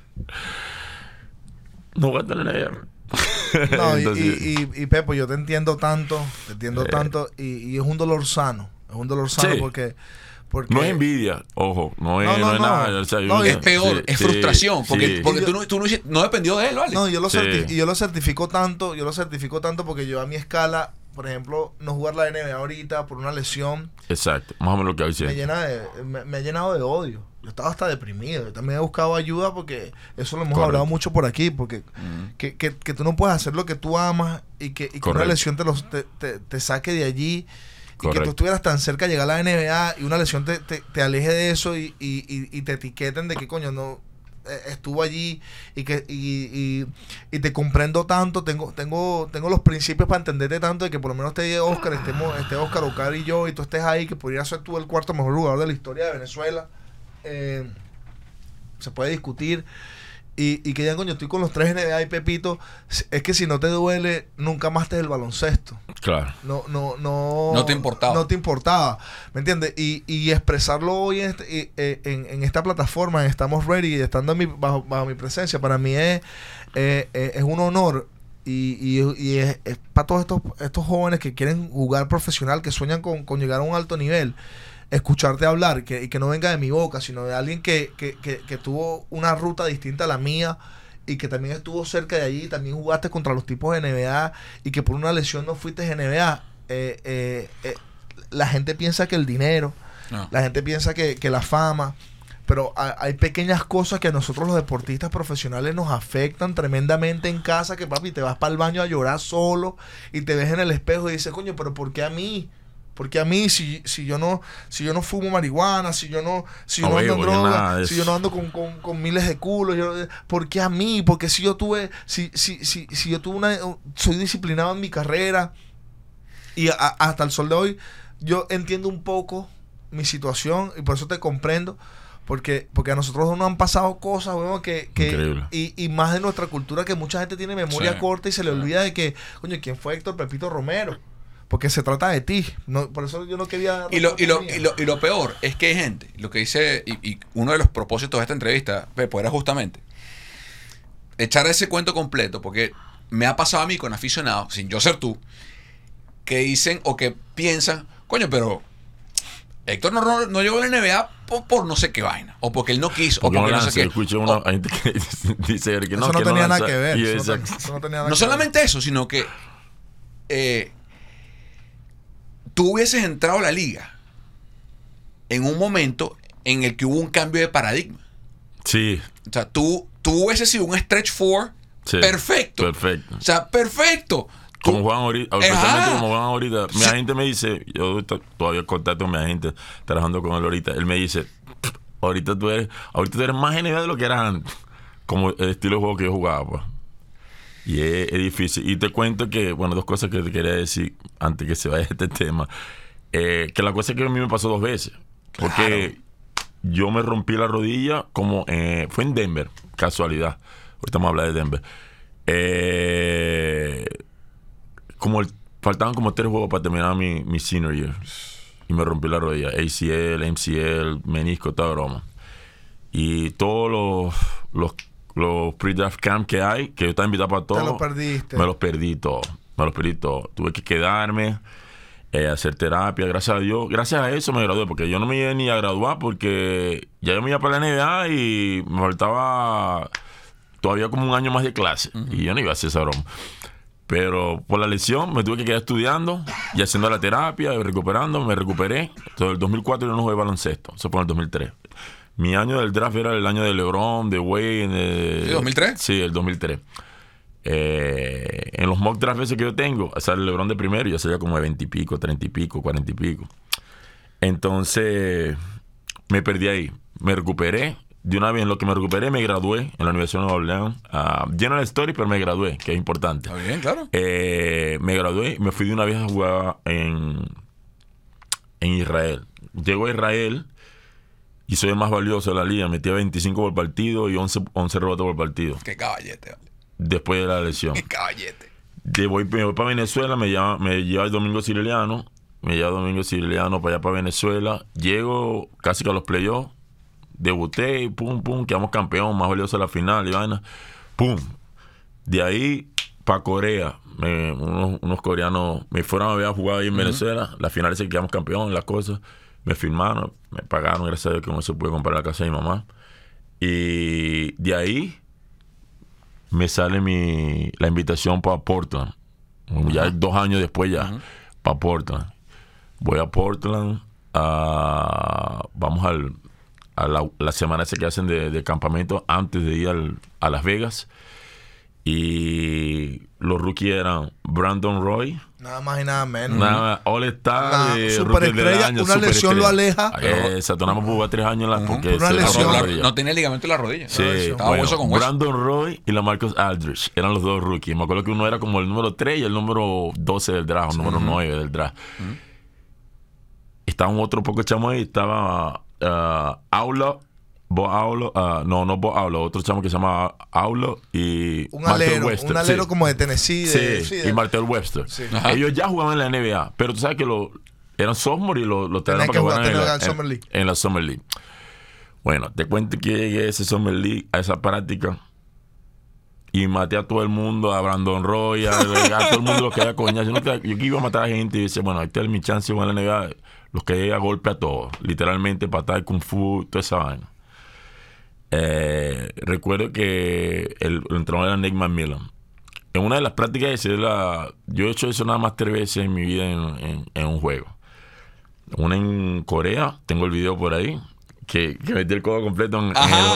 no voy a tener... No, y, Entonces- y, y, y, Pepo, yo te entiendo tanto, te entiendo Eh. tanto, y, y es un dolor sano, es un dolor sano Sí. porque, porque... No es envidia, ojo, no es, No, no, no, es no. nada. o sea, No, yo- y Es peor, sí, es sí, frustración. Porque, sí. porque tú, yo- no, tú no, no dependió de él, ¿vale? No, yo lo, y yo lo certifico tanto, yo lo certifico tanto porque yo a mi escala, por ejemplo, no jugar la NBA ahorita por una lesión, Exacto, más o menos lo que dice. me, llena de, me, me ha llenado de odio. Yo estaba hasta deprimido. Yo también he buscado ayuda porque eso lo hemos Correcto. hablado mucho por aquí. Porque que, que, que tú no puedes hacer lo que tú amas y que, y que una lesión te, los, te, te, te saque de allí. Y que tú estuvieras tan cerca de llegar a la NBA y una lesión te, te, te aleje de eso y, y, y, y te etiqueten de que coño no estuvo allí y que y, y, y te comprendo tanto tengo tengo tengo los principios para entenderte tanto de que por lo menos esté Oscar estemos esté Oscar Ocar y yo y tú estés ahí que podría ser tú el cuarto mejor jugador de la historia de Venezuela. Eh, se puede discutir y, y que ya coño estoy con los tres NBA y Pepito es que si no te duele nunca más te el baloncesto Claro. no, no, no. No te importaba. No te importaba. ¿Me entiendes? Y, y expresarlo hoy en, este- y, eh, en, en esta plataforma, en Estamos Ready, y estando en mi- bajo, bajo mi presencia, para mí es, eh, eh, es un honor. Y, y, y es, para todos estos, estos jóvenes que quieren jugar profesional, que sueñan con, con llegar a un alto nivel, escucharte hablar que, y que no venga de mi boca, sino de alguien que, que, que, que tuvo una ruta distinta a la mía y que también estuvo cerca de allí, también jugaste contra los tipos de NBA y que por una lesión no fuiste NBA. eh, eh, eh, la gente piensa que el dinero, No. la gente piensa que, que la fama, pero ha- hay pequeñas cosas que a nosotros los deportistas profesionales nos afectan tremendamente en casa, que papi, te vas para el baño a llorar solo y te ves en el espejo y dices, coño, pero ¿por qué a mí? Porque a mí, si, si yo no, si yo no fumo marihuana, si yo no, si yo No no ando en droga, si yo no ando con, con- con miles de culos, yo, ¿por qué a mí? Porque si yo tuve, si, si, si, si yo tuve una, soy disciplinado en mi carrera y a- hasta el sol de hoy, yo entiendo un poco mi situación y por eso te comprendo. Porque, porque a nosotros nos han pasado cosas, weón, que, que y, y más de nuestra cultura que mucha gente tiene memoria Sí. corta y se le olvida de que, coño, ¿quién fue Héctor Pepito Romero? Porque se trata de ti. No, por eso yo no quería... Y lo, y, lo, y, lo, y lo peor es que hay gente, lo que dice, y, y uno de los propósitos de esta entrevista, Pepo, era justamente echar ese cuento completo, porque me ha pasado a mí con aficionados, sin yo ser tú, que dicen o que piensan, coño, pero Héctor no, no, no llegó a la NBA por, por no sé qué vaina, o porque él no quiso, o Porque no no sé qué. escucho O- una gente que dice que no, eso no que tenía lanza. nada que ver. Y Eso no, exacto. eso no tenía nada No que ver. solamente eso, sino que eh, tú hubieses entrado a la liga en un momento en el que hubo un cambio de paradigma. Sí, O sea, tú, tú hubieses sido un stretch four sí. perfecto. Perfecto. O sea, perfecto. Como juegan ahorita, Ajá. como juegan ahorita. Mi Sí. agente me dice, yo to- todavía contacto con mi agente, trabajando con él ahorita. Él me dice, ahorita tú eres, ahorita tú eres más NBA de lo que eras antes. Como el estilo de juego que yo jugaba, pues. Y es, es difícil. Y te cuento que, bueno, dos cosas que te quería decir antes que se vaya este tema. Eh, que la cosa es que a mí me pasó dos veces. Porque yo me rompí la rodilla como eh, fue en Denver, casualidad. Ahorita vamos a hablar de Denver. Eh, como el- faltaban como tres juegos para terminar mi, mi senior year. Y me rompí la rodilla. ACL, MCL, menisco, toda broma. Y todos los, los, los pre-draft camp que hay, que yo estaba invitado para todos. los perdiste. Me los perdí todos. Me los perdí todos. Tuve que quedarme, eh, hacer terapia. Gracias a Dios. Gracias a eso me gradué. Porque yo no me iba ni a graduar porque ya yo me iba para la NBA y me faltaba todavía como un año más de clase. Y yo no iba a hacer esa broma. Pero por la lesión me tuve que quedar estudiando y haciendo la terapia y recuperando. Me recuperé. Entonces, el 2004 yo no jugué baloncesto. Eso fue en el 2003. Mi año del draft era el año de LeBron, de Wayne. de- ¿Sí, 2003? Sí, el 2003. Eh, en los mock drafts ese que yo tengo, sale LeBron de primero ya salía como de 20 y pico, 30 y pico, 40 y pico. Entonces, me perdí ahí. Me recuperé. De una vez en lo que me recuperé, me gradué en la Universidad de Nueva Orleans. Uh, lleno de story, pero me gradué, que es importante. Está bien, claro. Eh, me gradué y me fui de una vez a jugar en, en Israel. Llego a Israel y soy el más valioso de la liga. Metía 25 por partido y 11, 11 rebotes por partido. Qué caballete, vale. Después de la lesión. Qué caballete. De voy, me voy para Venezuela, me, llama, me lleva el Domingo Siciliano. Me lleva Domingo Siciliano para allá para Venezuela. Llego casi que a los playoffs. Debuté y pum, pum, quedamos campeón, más valioso de la final y vaina. Pum. De ahí para Corea. Me, unos, unos, coreanos me fueron a ver a jugar ahí en uh -huh. Venezuela. La final ese que quedamos campeón, las cosas. Me firmaron, me pagaron, gracias a Dios que no se puede comprar la casa de mi mamá. Y de ahí me sale mi, la invitación para Portland. Ya dos años después ya, para Portland. Voy a Portland, a, vamos al, a la, la, semana esa que hacen de, de, campamento antes de ir al, a Las Vegas. Y los rookies eran Brandon Roy. Nada más y nada menos. Nada, All Star. Una superestrella, año, una lesión lo aleja. Eh, Satonamos jugó tres años la, porque una lesión. No, no, tenía ligamento en la rodilla. Sí, estaba bueno, hueso con hueso. Brandon Roy y la Marcus Aldridge eran los dos rookies. Me acuerdo que uno era como el número 3 y el número 12 del draft, el número uh -huh. 9 del draft. Uh -huh. Estaba un otro poco chamo ahí, estaba uh, Aula Bo Aulo, uh, no, no Bo Aulo, otro chamo que se llama Aulo y un alero, Webster. un alero sí. como de Tennessee. De, sí, sí de... y Martel Webster. Sí. Ellos ya jugaban en la NBA, pero tú sabes que lo, eran sophomore y lo, lo tenían para que jugaran en, la, Summer League. En, en, la Summer League. Bueno, te cuento que llegué a ese Summer League, a esa práctica, y maté a todo el mundo, a Brandon Roy, a, a todo el mundo lo que había coñazo. Yo, yo que iba a matar a gente y decía, bueno, ahí está mi chance de jugar en la NBA. Los que a golpe a todos, literalmente patada, kung fu, toda esa vaina. Eh, recuerdo que el, el entrenador era Nick McMillan. En una de las prácticas, la, yo he hecho eso nada más tres veces en mi vida en, en, en, un juego. Una en Corea, tengo el video por ahí, que, que metí el codo completo en,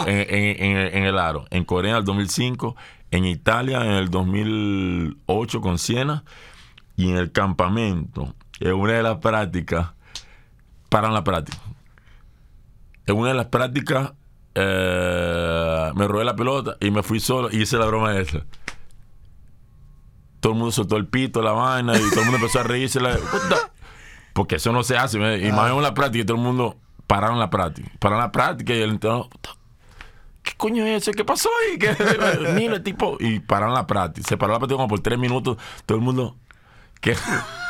el, en, el, aro. En Corea en el 2005, en Italia en el 2008 con Siena, y en el campamento, en una de las prácticas, paran la práctica. En una de las prácticas eh, me robé la pelota y me fui solo y hice la broma esa. Todo el mundo soltó el pito, la vaina, y todo el mundo empezó a reírse. La, porque eso no se hace. Y la práctica, y todo el mundo pararon la práctica. Pararon la práctica y el entrenador, ¿qué coño es eso? ¿Qué pasó ahí? ¿Qué? Mira, tipo. Y pararon la práctica. Se paró la práctica como por tres minutos. Todo el mundo, ¿qué?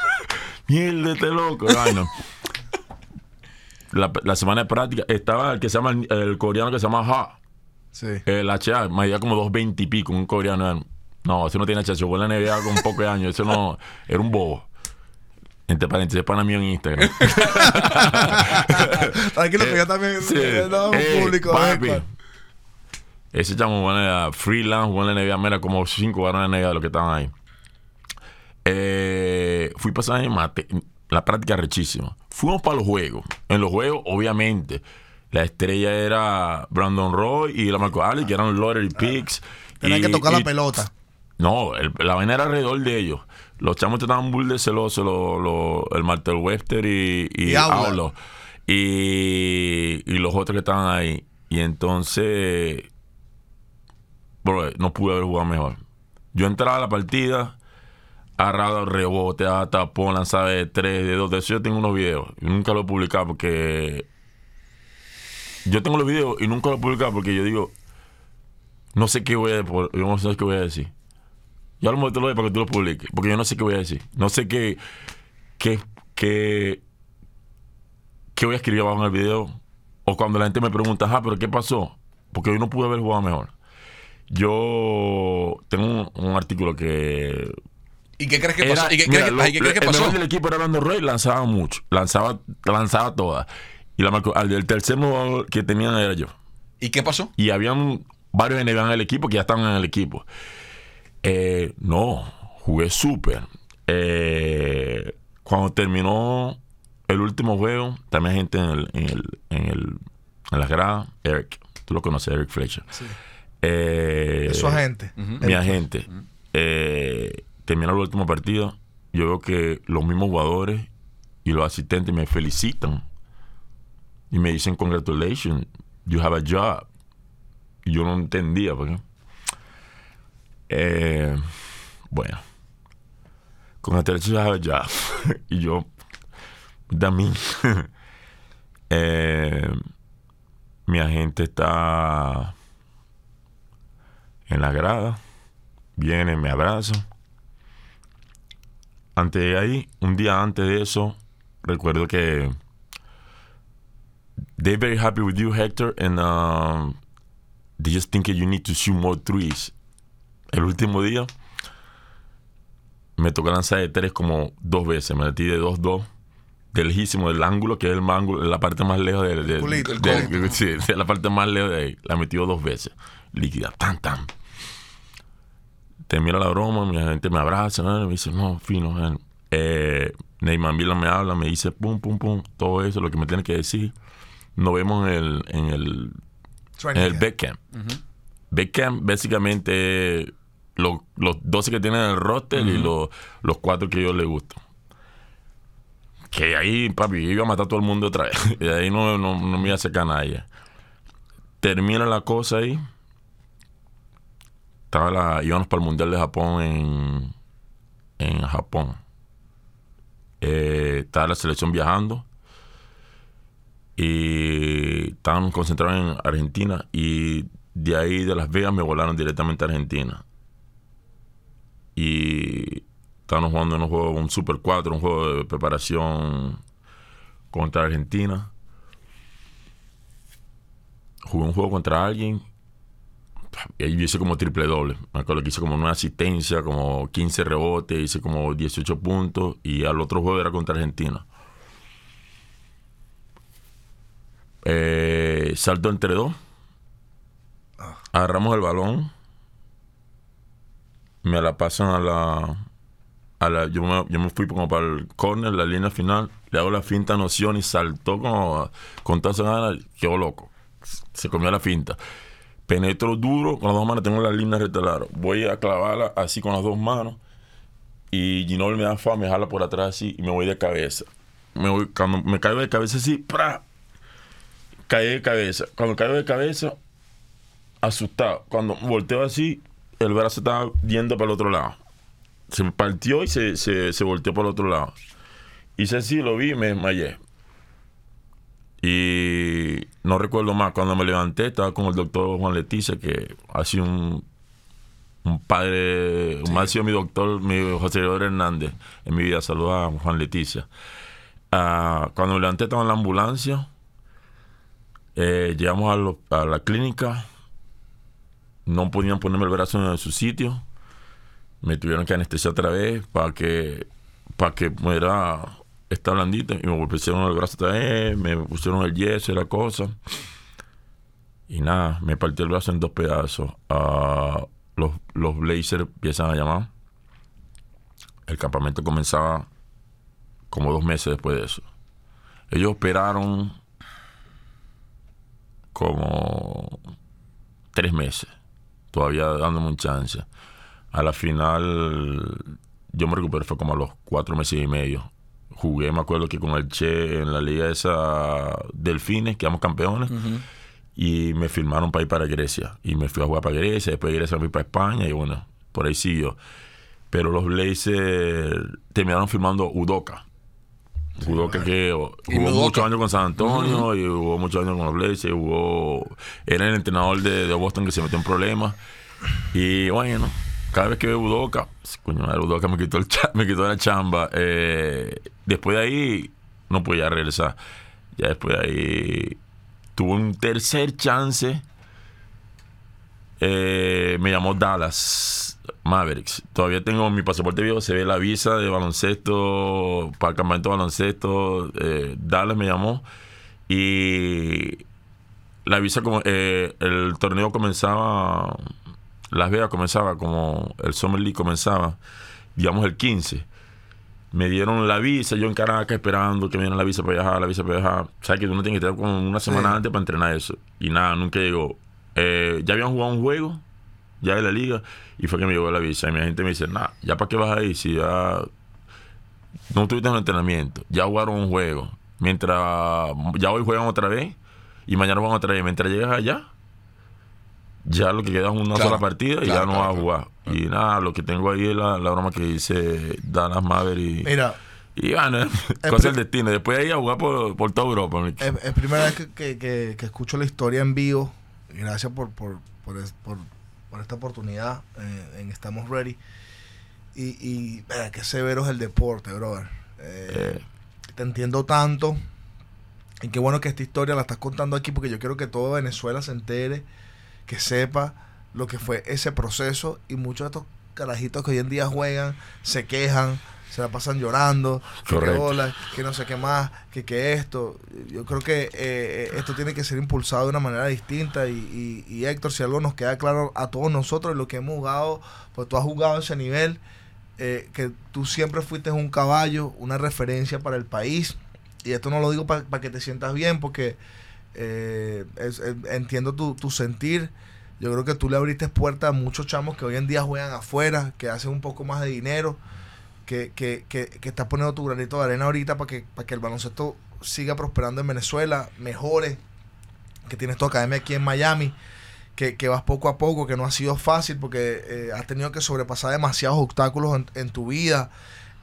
Mierda, este loco. Vaina la, la, semana de práctica estaba el que se llama el, coreano que se llama Ha. Sí. El HA, medía como dos veinte y pico, un coreano. No, ese no tiene HA, jugó en la NBA con un poco de años, ese no, era un bobo. Entre paréntesis, para mí en Instagram. Tranquilo, que yo también sí. no, eh, público. Papi, ese chamo jugó en la freelance, jugó en la NBA, mira, como cinco varones en la NBA de los que estaban ahí. Eh, fui pasando en mate, la práctica rechísima. Fuimos para los juegos. En los juegos, obviamente, la estrella era Brandon Roy y la Marco Ali, que eran lottery picks. Tenían que tocar y, la pelota. No, el, la vaina era alrededor de ellos. Los chamos estaban muy de celosos, lo, lo, el Martel Webster y, y, y Aulo. Y, y los otros que estaban ahí. Y entonces, bro, no pude haber jugado mejor. Yo entraba a la partida agarrado rebote, a tapón, lanzada de tres, de dos. De eso yo tengo unos videos. Y nunca lo he publicado porque. Yo tengo los videos y nunca los he publicado porque yo digo. No sé qué voy a yo no sé qué voy a decir. Yo a lo mejor te lo doy para que tú lo publiques. Porque yo no sé qué voy a decir. No sé qué. qué. qué. qué voy a escribir abajo en el video. O cuando la gente me pregunta, ah, pero ¿qué pasó? Porque hoy no pude haber jugado mejor. Yo tengo un artículo que ¿Y qué crees que pasó? ¿Y qué, mira, crees, lo, ¿y qué crees que pasó? El mejor del equipo era Brandon Roy, lanzaba mucho, lanzaba, lanzaba todas. Y la marcó, al del tercer jugador que tenían era yo. ¿Y qué pasó? Y habían varios NBA en el equipo que ya estaban en el equipo. Eh, no, jugué súper. Eh, cuando terminó el último juego, también hay gente en el, en el, en el, en las gradas, Eric, tú lo conoces, Eric Fletcher. Sí. Eh, es su agente. Uh -huh. Mi agente. Uh -huh. eh, termina el último partido, yo veo que los mismos jugadores y los asistentes me felicitan. y me dicen, congratulations, you have a job. Y yo no entendía, porque... Eh, bueno, congratulations, you have a job. y yo, también, eh, mi agente está en la grada, viene, me abraza. Antes de ahí, un día antes de eso, recuerdo que they're very happy with you, Hector, and um, they just think you need to shoot more threes. El último día me tocó lanzar de tres como dos veces, me metí de dos dos del lejísimo del ángulo, que es el ángulo, la parte más lejos de, de, Culito, el de- culito. sí, de la parte más lejos de ahí. La metió dos veces. Líquida, tan, tan. Termina la broma, mi gente me abraza, ¿no? me dice, no, fino, man. Eh, Neymar Vila me habla, me dice, pum, pum, pum, todo eso, lo que me tiene que decir. Nos vemos en el, en el, en el camp. Back Camp. Back Camp, básicamente, lo- los 12 que tienen el roster y los, los 4 que yo le gusto. Que ahí, papi, iba a matar a todo el mundo otra vez. Y ahí no, no, no me iba a sacar nadie. Termina la cosa ahí. Estaba la, íbamos para el Mundial de Japón en, en Japón. Eh, estaba la selección viajando. Y estaban concentrados en Argentina. Y de ahí, de Las Vegas, me volaron directamente a Argentina. Y estábamos jugando en un juego, un Super 4, un juego de preparación contra Argentina. Jugué un juego contra alguien. Ahí hice como triple doble. Me acuerdo que hice como una asistencia, como 15 rebotes, hice como 18 puntos. Y al otro juego era contra Argentina. Eh, salto entre dos. Agarramos el balón. Me la pasan a la. A la yo, me, yo me fui como para el corner, la línea final. Le hago la finta noción y saltó como con toda esa gana. Quedó loco. Se comió la finta. Penetro duro con las dos manos. Tengo la línea retalar. Voy a clavarla así con las dos manos. Y Ginobili me da fa, me jala por atrás así y me voy de cabeza. Me voy, cuando me caigo de cabeza así, ¡pra! caí de cabeza. Cuando caigo de cabeza, asustado. Cuando volteo así, el brazo estaba yendo para el otro lado. Se partió y se, se, se volteó para el otro lado. Hice así, lo vi y me desmayé. Y no recuerdo más. Cuando me levanté, estaba con el doctor Juan Leticia, que ha sido un, un padre, un ha sido mi doctor, mi José Eduardo Hernández en mi vida. Saludos a Juan Leticia. Ah, cuando me levanté, estaba en la ambulancia. Eh, llegamos a, lo- a la clínica. No podían ponerme el brazo en su sitio. Me tuvieron que anestesiar otra vez para que para que pudiera estar blandito. Y me pusieron el brazo vez, me pusieron el yeso y la cosa. Y nada, me partió el brazo en dos pedazos. Ah, los, los Blazers empiezan a llamar. El campamento comenzaba como dos meses después de eso. Ellos operaron como tres meses, todavía dándome un chance. A la final, yo me recuperé, fue como a los cuatro meses y medio. Jugué, me acuerdo que con el Che en la liga esa Delfines, quedamos campeones. Y me firmaron para ir para Grecia. Y me fui a jugar para Grecia, después de Grecia me fui para España y bueno, por ahí siguió. Pero los Blazers terminaron firmando Udoca. Udoca que jugó muchos años con San Antonio y jugó muchos años con los Blazers. Jugó, era el entrenador de, de Boston que se metió en problemas. Y bueno, cada vez que veo Udoca, coño, Udoca me quitó, el me quitó la chamba. Eh, después de ahí, no podía regresar. Ya después de ahí, tuve un tercer chance. Eh, me llamó Dallas Mavericks. Todavía tengo mi pasaporte viejo, se ve la visa de baloncesto, para el campamento de baloncesto. eh, Dallas me llamó. Y la visa, como el torneo comenzaba, Las Vegas comenzaba, como el Summer League comenzaba, digamos el 15. Me dieron la visa, yo en Caracas esperando que me dieran la visa para viajar, la visa para viajar. Sabes que uno tiene que estar como una semana Sí. antes para entrenar eso. Y nada, nunca llegó. Eh, ya habían jugado un juego, ya de la liga, y fue que me llegó la visa. Y mi gente me dice, nada, ¿ya para qué vas ahí? Si ya no tuviste un entrenamiento, ya jugaron un juego. Mientras ya hoy juegan otra vez y mañana van otra vez. Mientras llegas allá, ya lo que queda es una Claro, sola partida y claro, ya no claro, vas a jugar. Y nada, lo que tengo ahí es la, la broma que dice Dallas Maverick. Y, Mira, y bueno, pri- cosa del destino. Después de ahí a jugar por, por toda Europa. es, es primera vez que, que- que- que escucho la historia en vivo. Gracias por, por, por, es- por- por esta oportunidad eh, en Estamos Ready. Y, y eh, qué severo es el deporte, brother. Eh, Eh, te entiendo tanto. Y qué bueno que esta historia la estás contando aquí porque yo quiero que todo Venezuela se entere, que sepa lo que fue ese proceso y muchos de estos carajitos que hoy en día juegan se quejan, se la pasan llorando, que que no sé qué más, que que esto. Yo creo que eh, esto tiene que ser impulsado de una manera distinta y, y- y Héctor, si algo nos queda claro a todos nosotros, lo que hemos jugado, pues tú has jugado a ese nivel, eh, que tú siempre fuiste un caballo, una referencia para el país. Y esto no lo digo para que te sientas bien, porque eh, es- entiendo tu, tu sentir. Yo creo que tú le abriste puertas a muchos chamos que hoy en día juegan afuera, que hacen un poco más de dinero, que, que, que, que estás poniendo tu granito de arena ahorita para que, para que el baloncesto siga prosperando en Venezuela, mejore, que tienes tu academia aquí en Miami, que, que vas poco a poco, que no ha sido fácil porque eh, has tenido que sobrepasar demasiados obstáculos en, en tu vida.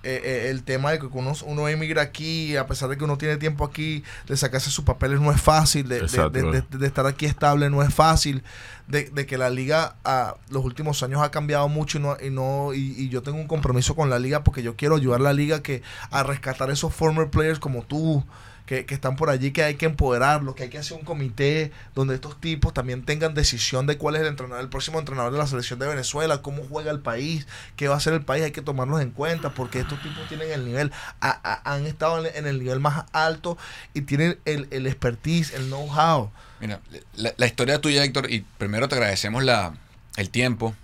Eh, eh, el tema de que uno, uno emigra aquí, a pesar de que uno tiene tiempo aquí, de sacarse sus papeles no es fácil, de, de- de- de- de estar aquí estable no es fácil, de, de que la liga a los últimos años ha cambiado mucho y no, y, no y, y yo tengo un compromiso con la liga porque yo quiero ayudar a la liga que a rescatar esos former players como tú, que, que están por allí, que hay que empoderarlos, que hay que hacer un comité donde estos tipos también tengan decisión de cuál es el entrenador, el próximo entrenador de la selección de Venezuela, cómo juega el país, qué va a hacer el país, hay que tomarlos en cuenta, porque estos tipos tienen el nivel, han estado en, el nivel más alto y tienen el, el expertise, el know-how. Mira, la, la historia tuya, Héctor, y primero te agradecemos la, el tiempo,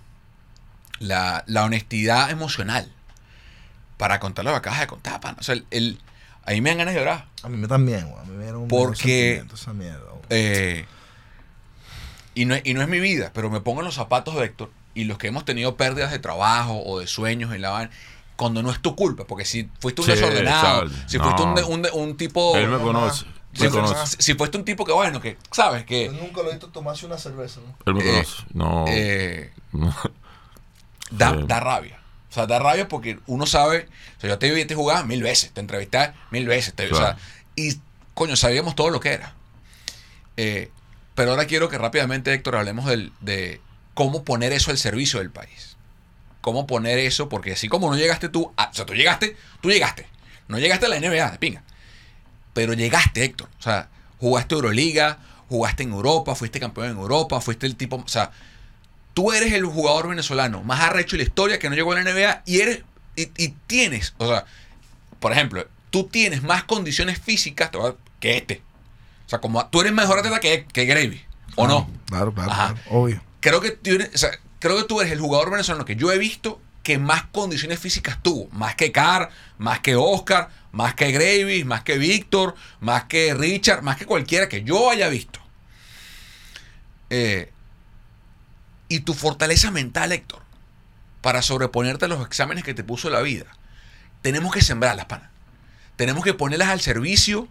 la, la honestidad emocional para contar que acabas de contar. O sea, el- ahí me dan ganas de llorar. A mí me también, güey, a mí me dieron un Porque- sentimiento esa mierda, güey. Eh, y, no, es- y no es mi vida, pero me pongo en los zapatos de Héctor y los que hemos tenido pérdidas de trabajo o de sueños en la van cuando no es tu culpa, porque si fuiste un Sí, desordenado, si fuiste un, tipo... Él me conoce. si, Me fu- conoce. si fuiste un tipo que, bueno, que, ¿sabes? Que... Yo nunca lo he visto tomarse una cerveza, ¿no? Él me Eh, conoce. No. eh, da, da rabia. O sea, da rabia porque uno sabe. O sea, yo te vi te jugar mil veces, te entrevisté mil veces. te- o sea, Claro. y, coño, sabíamos todo lo que era. Eh, pero ahora quiero que rápidamente, Héctor, hablemos del, de cómo poner eso al servicio del país. Cómo poner eso, porque así como no llegaste tú, a- o sea, tú llegaste, tú llegaste. No llegaste a la NBA, de pinga. Pero llegaste, Héctor. O sea, jugaste Euroliga, jugaste en Europa, fuiste campeón en Europa, fuiste el tipo. O sea, tú eres el jugador venezolano más arrecho de la historia que no llegó a la NBA y eres. Y, y tienes, o sea, por ejemplo, tú tienes más condiciones físicas que este. O sea, como tú eres mejor atleta que, que Gravy, ¿o no? Claro, claro, Ajá. claro, obvio. creo que, tú eres- o sea, creo que tú eres el jugador venezolano que yo he visto que más condiciones físicas tuvo. Más que Carr, más que Oscar, más que Gravis, más que Víctor, más que Richard, más que cualquiera que yo haya visto. Eh, y tu fortaleza mental, Héctor, para sobreponerte a los exámenes que te puso la vida. Tenemos que sembrarlas, pana. Tenemos que ponerlas al servicio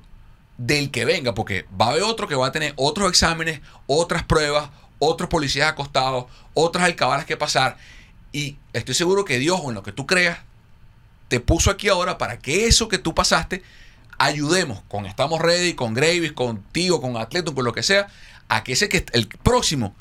del que venga, porque va a haber otro que va a tener otros exámenes, otras pruebas, otros policías acostados, otras alcabalas que pasar. Y estoy seguro que Dios, o en lo que tú creas, te puso aquí ahora para que eso que tú pasaste, ayudemos con Estamos Ready, con Gravis, contigo, con Atleto, con lo que sea, a que ese que el próximo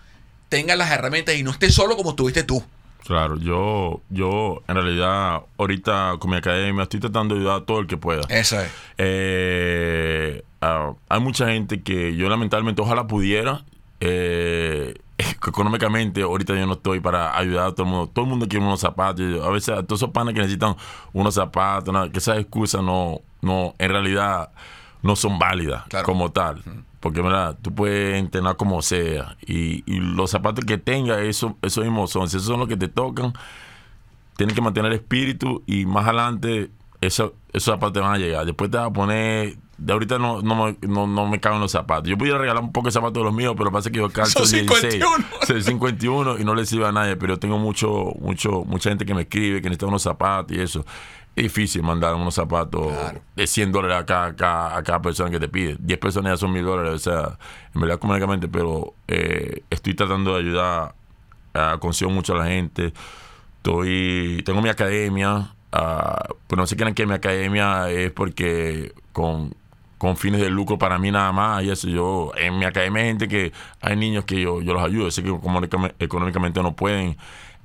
tenga las herramientas y no esté solo como estuviste tú. Claro, yo, yo en realidad ahorita con mi academia estoy tratando de ayudar a todo el que pueda. Eso es. Eh, ah, hay mucha gente que yo lamentablemente ojalá pudiera. eh, económicamente ahorita yo no estoy para ayudar a todo el mundo. Todo el mundo quiere unos zapatos. A veces a todos esos panes que necesitan unos zapatos, una- que esas excusas no, no, en realidad no son válidas Claro. como tal. Porque ¿verdad? tú puedes entrenar como sea. Y, y los zapatos que tengas, eso, eso mismo son. Si esos son los que te tocan, tienes que mantener el espíritu y más adelante eso, esos zapatos te van a llegar. Después te vas a poner de ahorita no, no, me- no, no me caben los zapatos. Yo pudiera regalar un poco de zapatos de los míos, pero pasa que yo calzo Son 16, 51. soy 51 y no le sirve a nadie, pero yo tengo mucho, mucho, mucha gente que me escribe que necesita unos zapatos y eso. Es difícil mandar unos zapatos Claro. de 100 dólares a cada, a cada- a cada persona que te pide. 10 personas ya son mil dólares, o sea, en verdad económicamente, pero eh, estoy tratando de ayudar, a consigo mucho a la gente. Estoy, tengo mi academia, ah, pero no se crean que mi academia es porque con, con fines de lucro para mí nada más. Y eso yo, en mi academia hay gente que hay niños que yo, yo los ayudo, sé que económicame- económicamente no pueden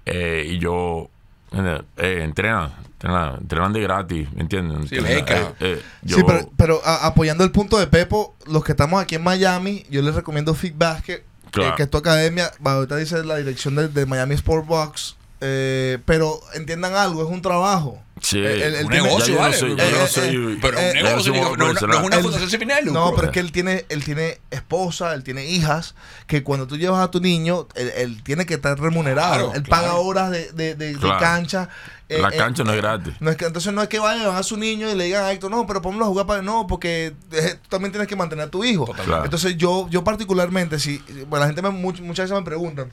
eh, y yo eh, entrenan, entrenan, de gratis, ¿me entienden? Sí, eh, eh, yo- Sí, pero, pero a- apoyando el punto de Pepo, los que estamos aquí en Miami, yo les recomiendo Fit Basket, Claro. que, que es tu academia. va, Ahorita dice la dirección de, de Miami Sport Box. eh, pero entiendan algo, es un trabajo. Sí. El- el- el Un tiene- negocio, no soy- yo pero, no eh, soy- pero eh, un negocio, yo soy no, un no- no es una fundación sin fines de lucro. No, pero es que él tiene, él tiene esposa, él tiene hijas, que cuando tú llevas a tu niño, él, él tiene que estar remunerado. Claro, él claro. paga horas de, de- de- de cancha. Eh, La eh, cancha no es gratis. No es que, entonces no es que vayan a su niño y le digan a Héctor, no, pero ponlo a jugar para. No, porque eh, tú también tienes que mantener a tu hijo. Claro. Entonces yo, yo particularmente, si, bueno, la gente me, much- muchas veces me preguntan,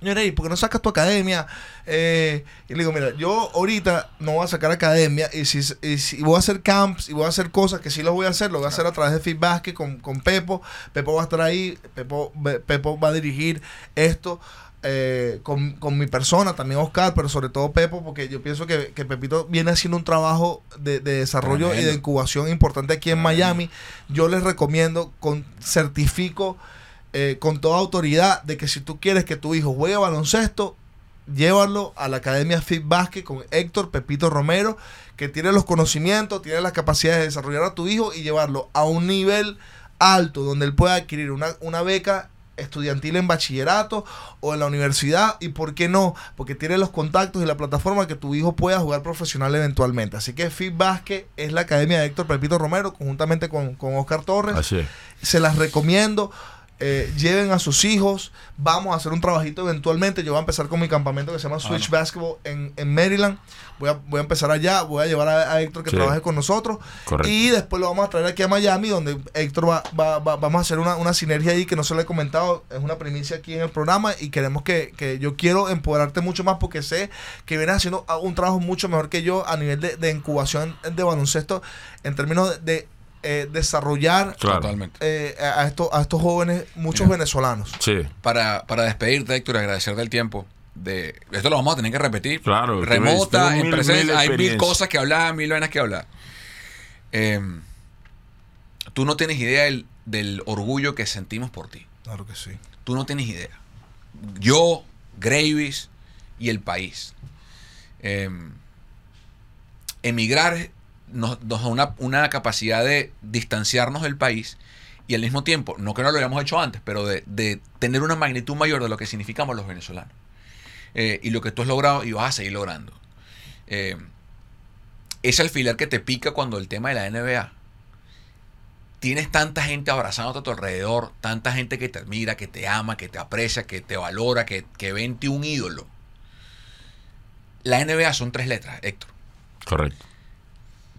señor, ¿y por qué no sacas tu academia? Eh, y le digo, mira, yo ahorita no voy a sacar academia y si, y si voy a hacer camps y voy a hacer cosas que sí lo voy a hacer, lo voy a hacer a través de Fit Basket con, con Pepo. Pepo va a estar ahí, Pepo, Pepo va a dirigir esto. Eh, con, con mi persona, también Oscar, pero sobre todo Pepo, porque yo pienso que, que Pepito viene haciendo un trabajo de, de desarrollo y de incubación importante aquí en Miami. Yo les recomiendo, con certifico eh, con toda autoridad de que si tú quieres que tu hijo juegue baloncesto, llévalo a la Academia Fit Basket con Héctor Pepito Romero, que tiene los conocimientos, tiene las capacidades de desarrollar a tu hijo y llevarlo a un nivel alto donde él pueda adquirir una, una beca estudiantil en bachillerato o en la universidad y por qué no, porque tiene los contactos y la plataforma que tu hijo pueda jugar profesional eventualmente. Así que Fit Basket es la academia de Héctor Pepito Romero conjuntamente con, con Oscar Torres Así es. se las recomiendo. Eh, lleven a sus hijos. Vamos a hacer un trabajito eventualmente. Yo voy a empezar con mi campamento que se llama Switch no. Basketball en, en Maryland. Voy a, voy a empezar allá. Voy a llevar a, a Héctor que Sí. trabaje con nosotros. Correcto. Y después lo vamos a traer aquí a Miami, donde Héctor va, va- va- vamos a hacer una, una sinergia ahí que no se lo he comentado. Es una primicia aquí en el programa y queremos que, que yo quiero empoderarte mucho más porque sé que vienes haciendo un trabajo mucho mejor que yo a nivel de, de incubación de baloncesto en términos de, de, eh, desarrollar Claro. Totalmente. eh, a, estos, a estos jóvenes, muchos Mira. venezolanos. Sí. Para, para despedirte, Héctor, y agradecerte el tiempo. De, esto lo vamos a tener que repetir. Claro, Remota, en mil- presencia, mil hay mil cosas que hablar, mil vainas que hablar. Eh, tú no tienes idea del, del orgullo que sentimos por ti. Claro que sí. Tú no tienes idea. Yo, Gravis y el país. Eh, emigrar nos, da una, capacidad de distanciarnos del país y al mismo tiempo, no que no lo hayamos hecho antes, pero de, tener una magnitud mayor de lo que significamos los venezolanos. Eh, y lo que tú has logrado y vas a seguir logrando. Eh, ese alfiler que te pica cuando el tema de la NBA tienes tanta gente abrazándote a tu alrededor, tanta gente que te admira, que te ama, que te aprecia, que te valora, que, que ve en ti un ídolo. La NBA son tres letras, Héctor. Correcto.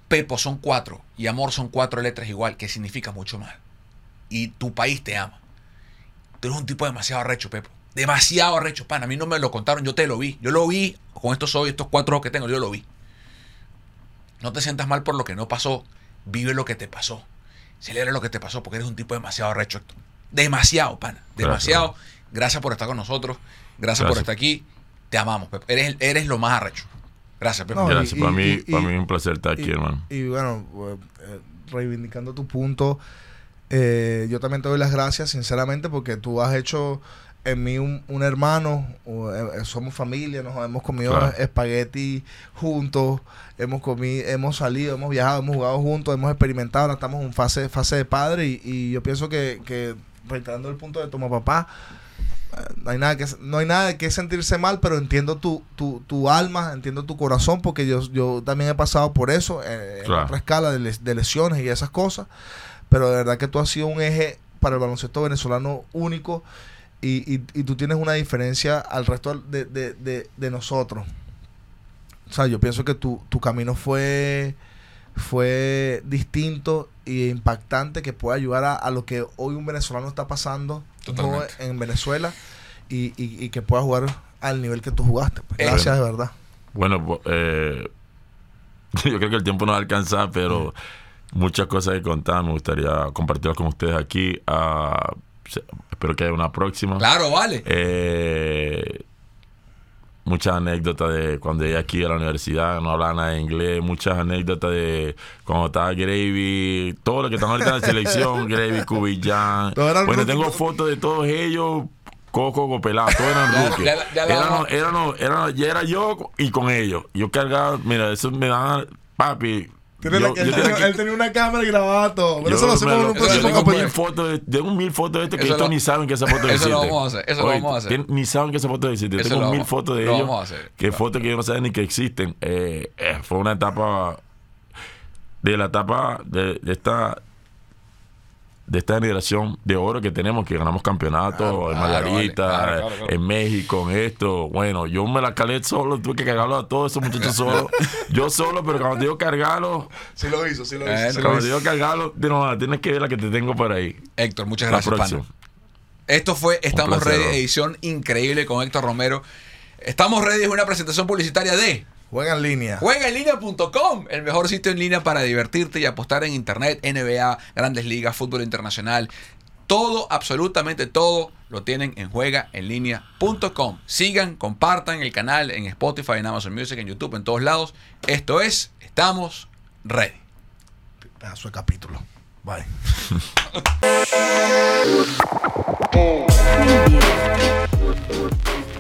Pepo son cuatro y amor son cuatro letras igual, que significa mucho más. Y tu país te ama. Tú eres un tipo demasiado arrecho, Pepo. Demasiado arrecho, pan. A mí no me lo contaron, yo te lo vi. Yo lo vi con estos ojos, estos cuatro ojos que tengo, yo lo vi. No te sientas mal por lo que no pasó. Vive lo que te pasó. Celebra lo que te pasó porque eres un tipo demasiado arrecho, Héctor. Demasiado, pana. Demasiado. Gracias, por estar con nosotros. Gracias, por estar aquí. Te amamos, Pepo. Eres, eres lo más arrecho. Gracias, Pepo. No, Gracias. y- para, y- mí, y- para mí es un placer estar aquí, hermano. y bueno, eh, reivindicando tu punto, eh, yo también te doy las gracias, sinceramente, porque tú has hecho en mí un, un hermano, o, eh, somos familia, nos hemos comido Claro. espagueti juntos, hemos comido, hemos salido, hemos viajado, hemos jugado juntos, hemos experimentado, ahora estamos en fase, fase de padre y, y yo pienso que, que reiterando el punto de toma papá, no hay nada que no hay nada de que sentirse mal pero entiendo tu, tu, tu alma entiendo tu corazón porque yo, yo también he pasado por eso eh, en otra escala de, les- de lesiones y esas cosas. Pero de verdad que tú has sido un eje para el baloncesto venezolano único y, y, y tú tienes una diferencia al resto de, de, de, de nosotros. O sea yo pienso que tu, tu camino fue fue distinto e impactante que puede ayudar a, a lo que hoy un venezolano está pasando en Venezuela y, y- y que pueda jugar al nivel que tú jugaste. Pues, Eh, gracias de verdad. Bueno, pues, eh, yo creo que el tiempo no va a alcanzar, pero muchas cosas que contar. Me gustaría compartirlas con ustedes aquí. Se- espero que haya una próxima. Claro, vale. Eh, muchas anécdotas de cuando llegué aquí a la universidad, no hablaba nada de inglés, muchas anécdotas de cuando estaba Gravy, todo lo que están ahorita en la selección, Gravy, eran Bueno, tengo fotos de todos ellos, Coco, Copelado, todos eran rookies. ya- ya ya era yo y con ellos. Yo cargaba, mira, eso me da, papi. Tiene yo- la- yo él, tenía tenía, que- él tenía una cámara y grababa todo. Pero yo eso lo hacemos en un eso lo- tengo mil fotos de, tengo mil fotos de este que Eso lo- ni saben que esa foto eso existe. lo vamos a hacer, eso lo vamos a hacer. Ni saben que esa foto existe. Eso tengo lo mil vamos- fotos de lo ellos. vamos a hacer. Que fotos que yo no saben ni que existen. Eh, eh, fue una etapa de la etapa de, de esta de esta generación de oro que tenemos, que ganamos campeonatos en Margarita, claro, claro, en México, en esto. Bueno, yo me la calé solo, tuve que cargarlo a todos esos muchachos solo. yo solo, pero cuando te digo cargarlo, Sí lo hizo, sí lo Eh, hizo. sí lo cuando te digo cargarlo, no, tienes que ver la que te tengo por ahí. Héctor, muchas La gracias, próxima. pana. Esto fue Estamos Ready, edición increíble con Héctor Romero. Estamos Ready es una presentación publicitaria de Juega en línea. juegaenlinea.com, el mejor sitio en línea para divertirte y apostar en internet, NBA, grandes ligas, fútbol internacional. Todo, absolutamente todo, lo tienen en juegaenlinea.com. Sigan, compartan el canal en Spotify, en Amazon Music, en YouTube, en todos lados. Esto es Estamos Ready. Pedazo de capítulo. Bye.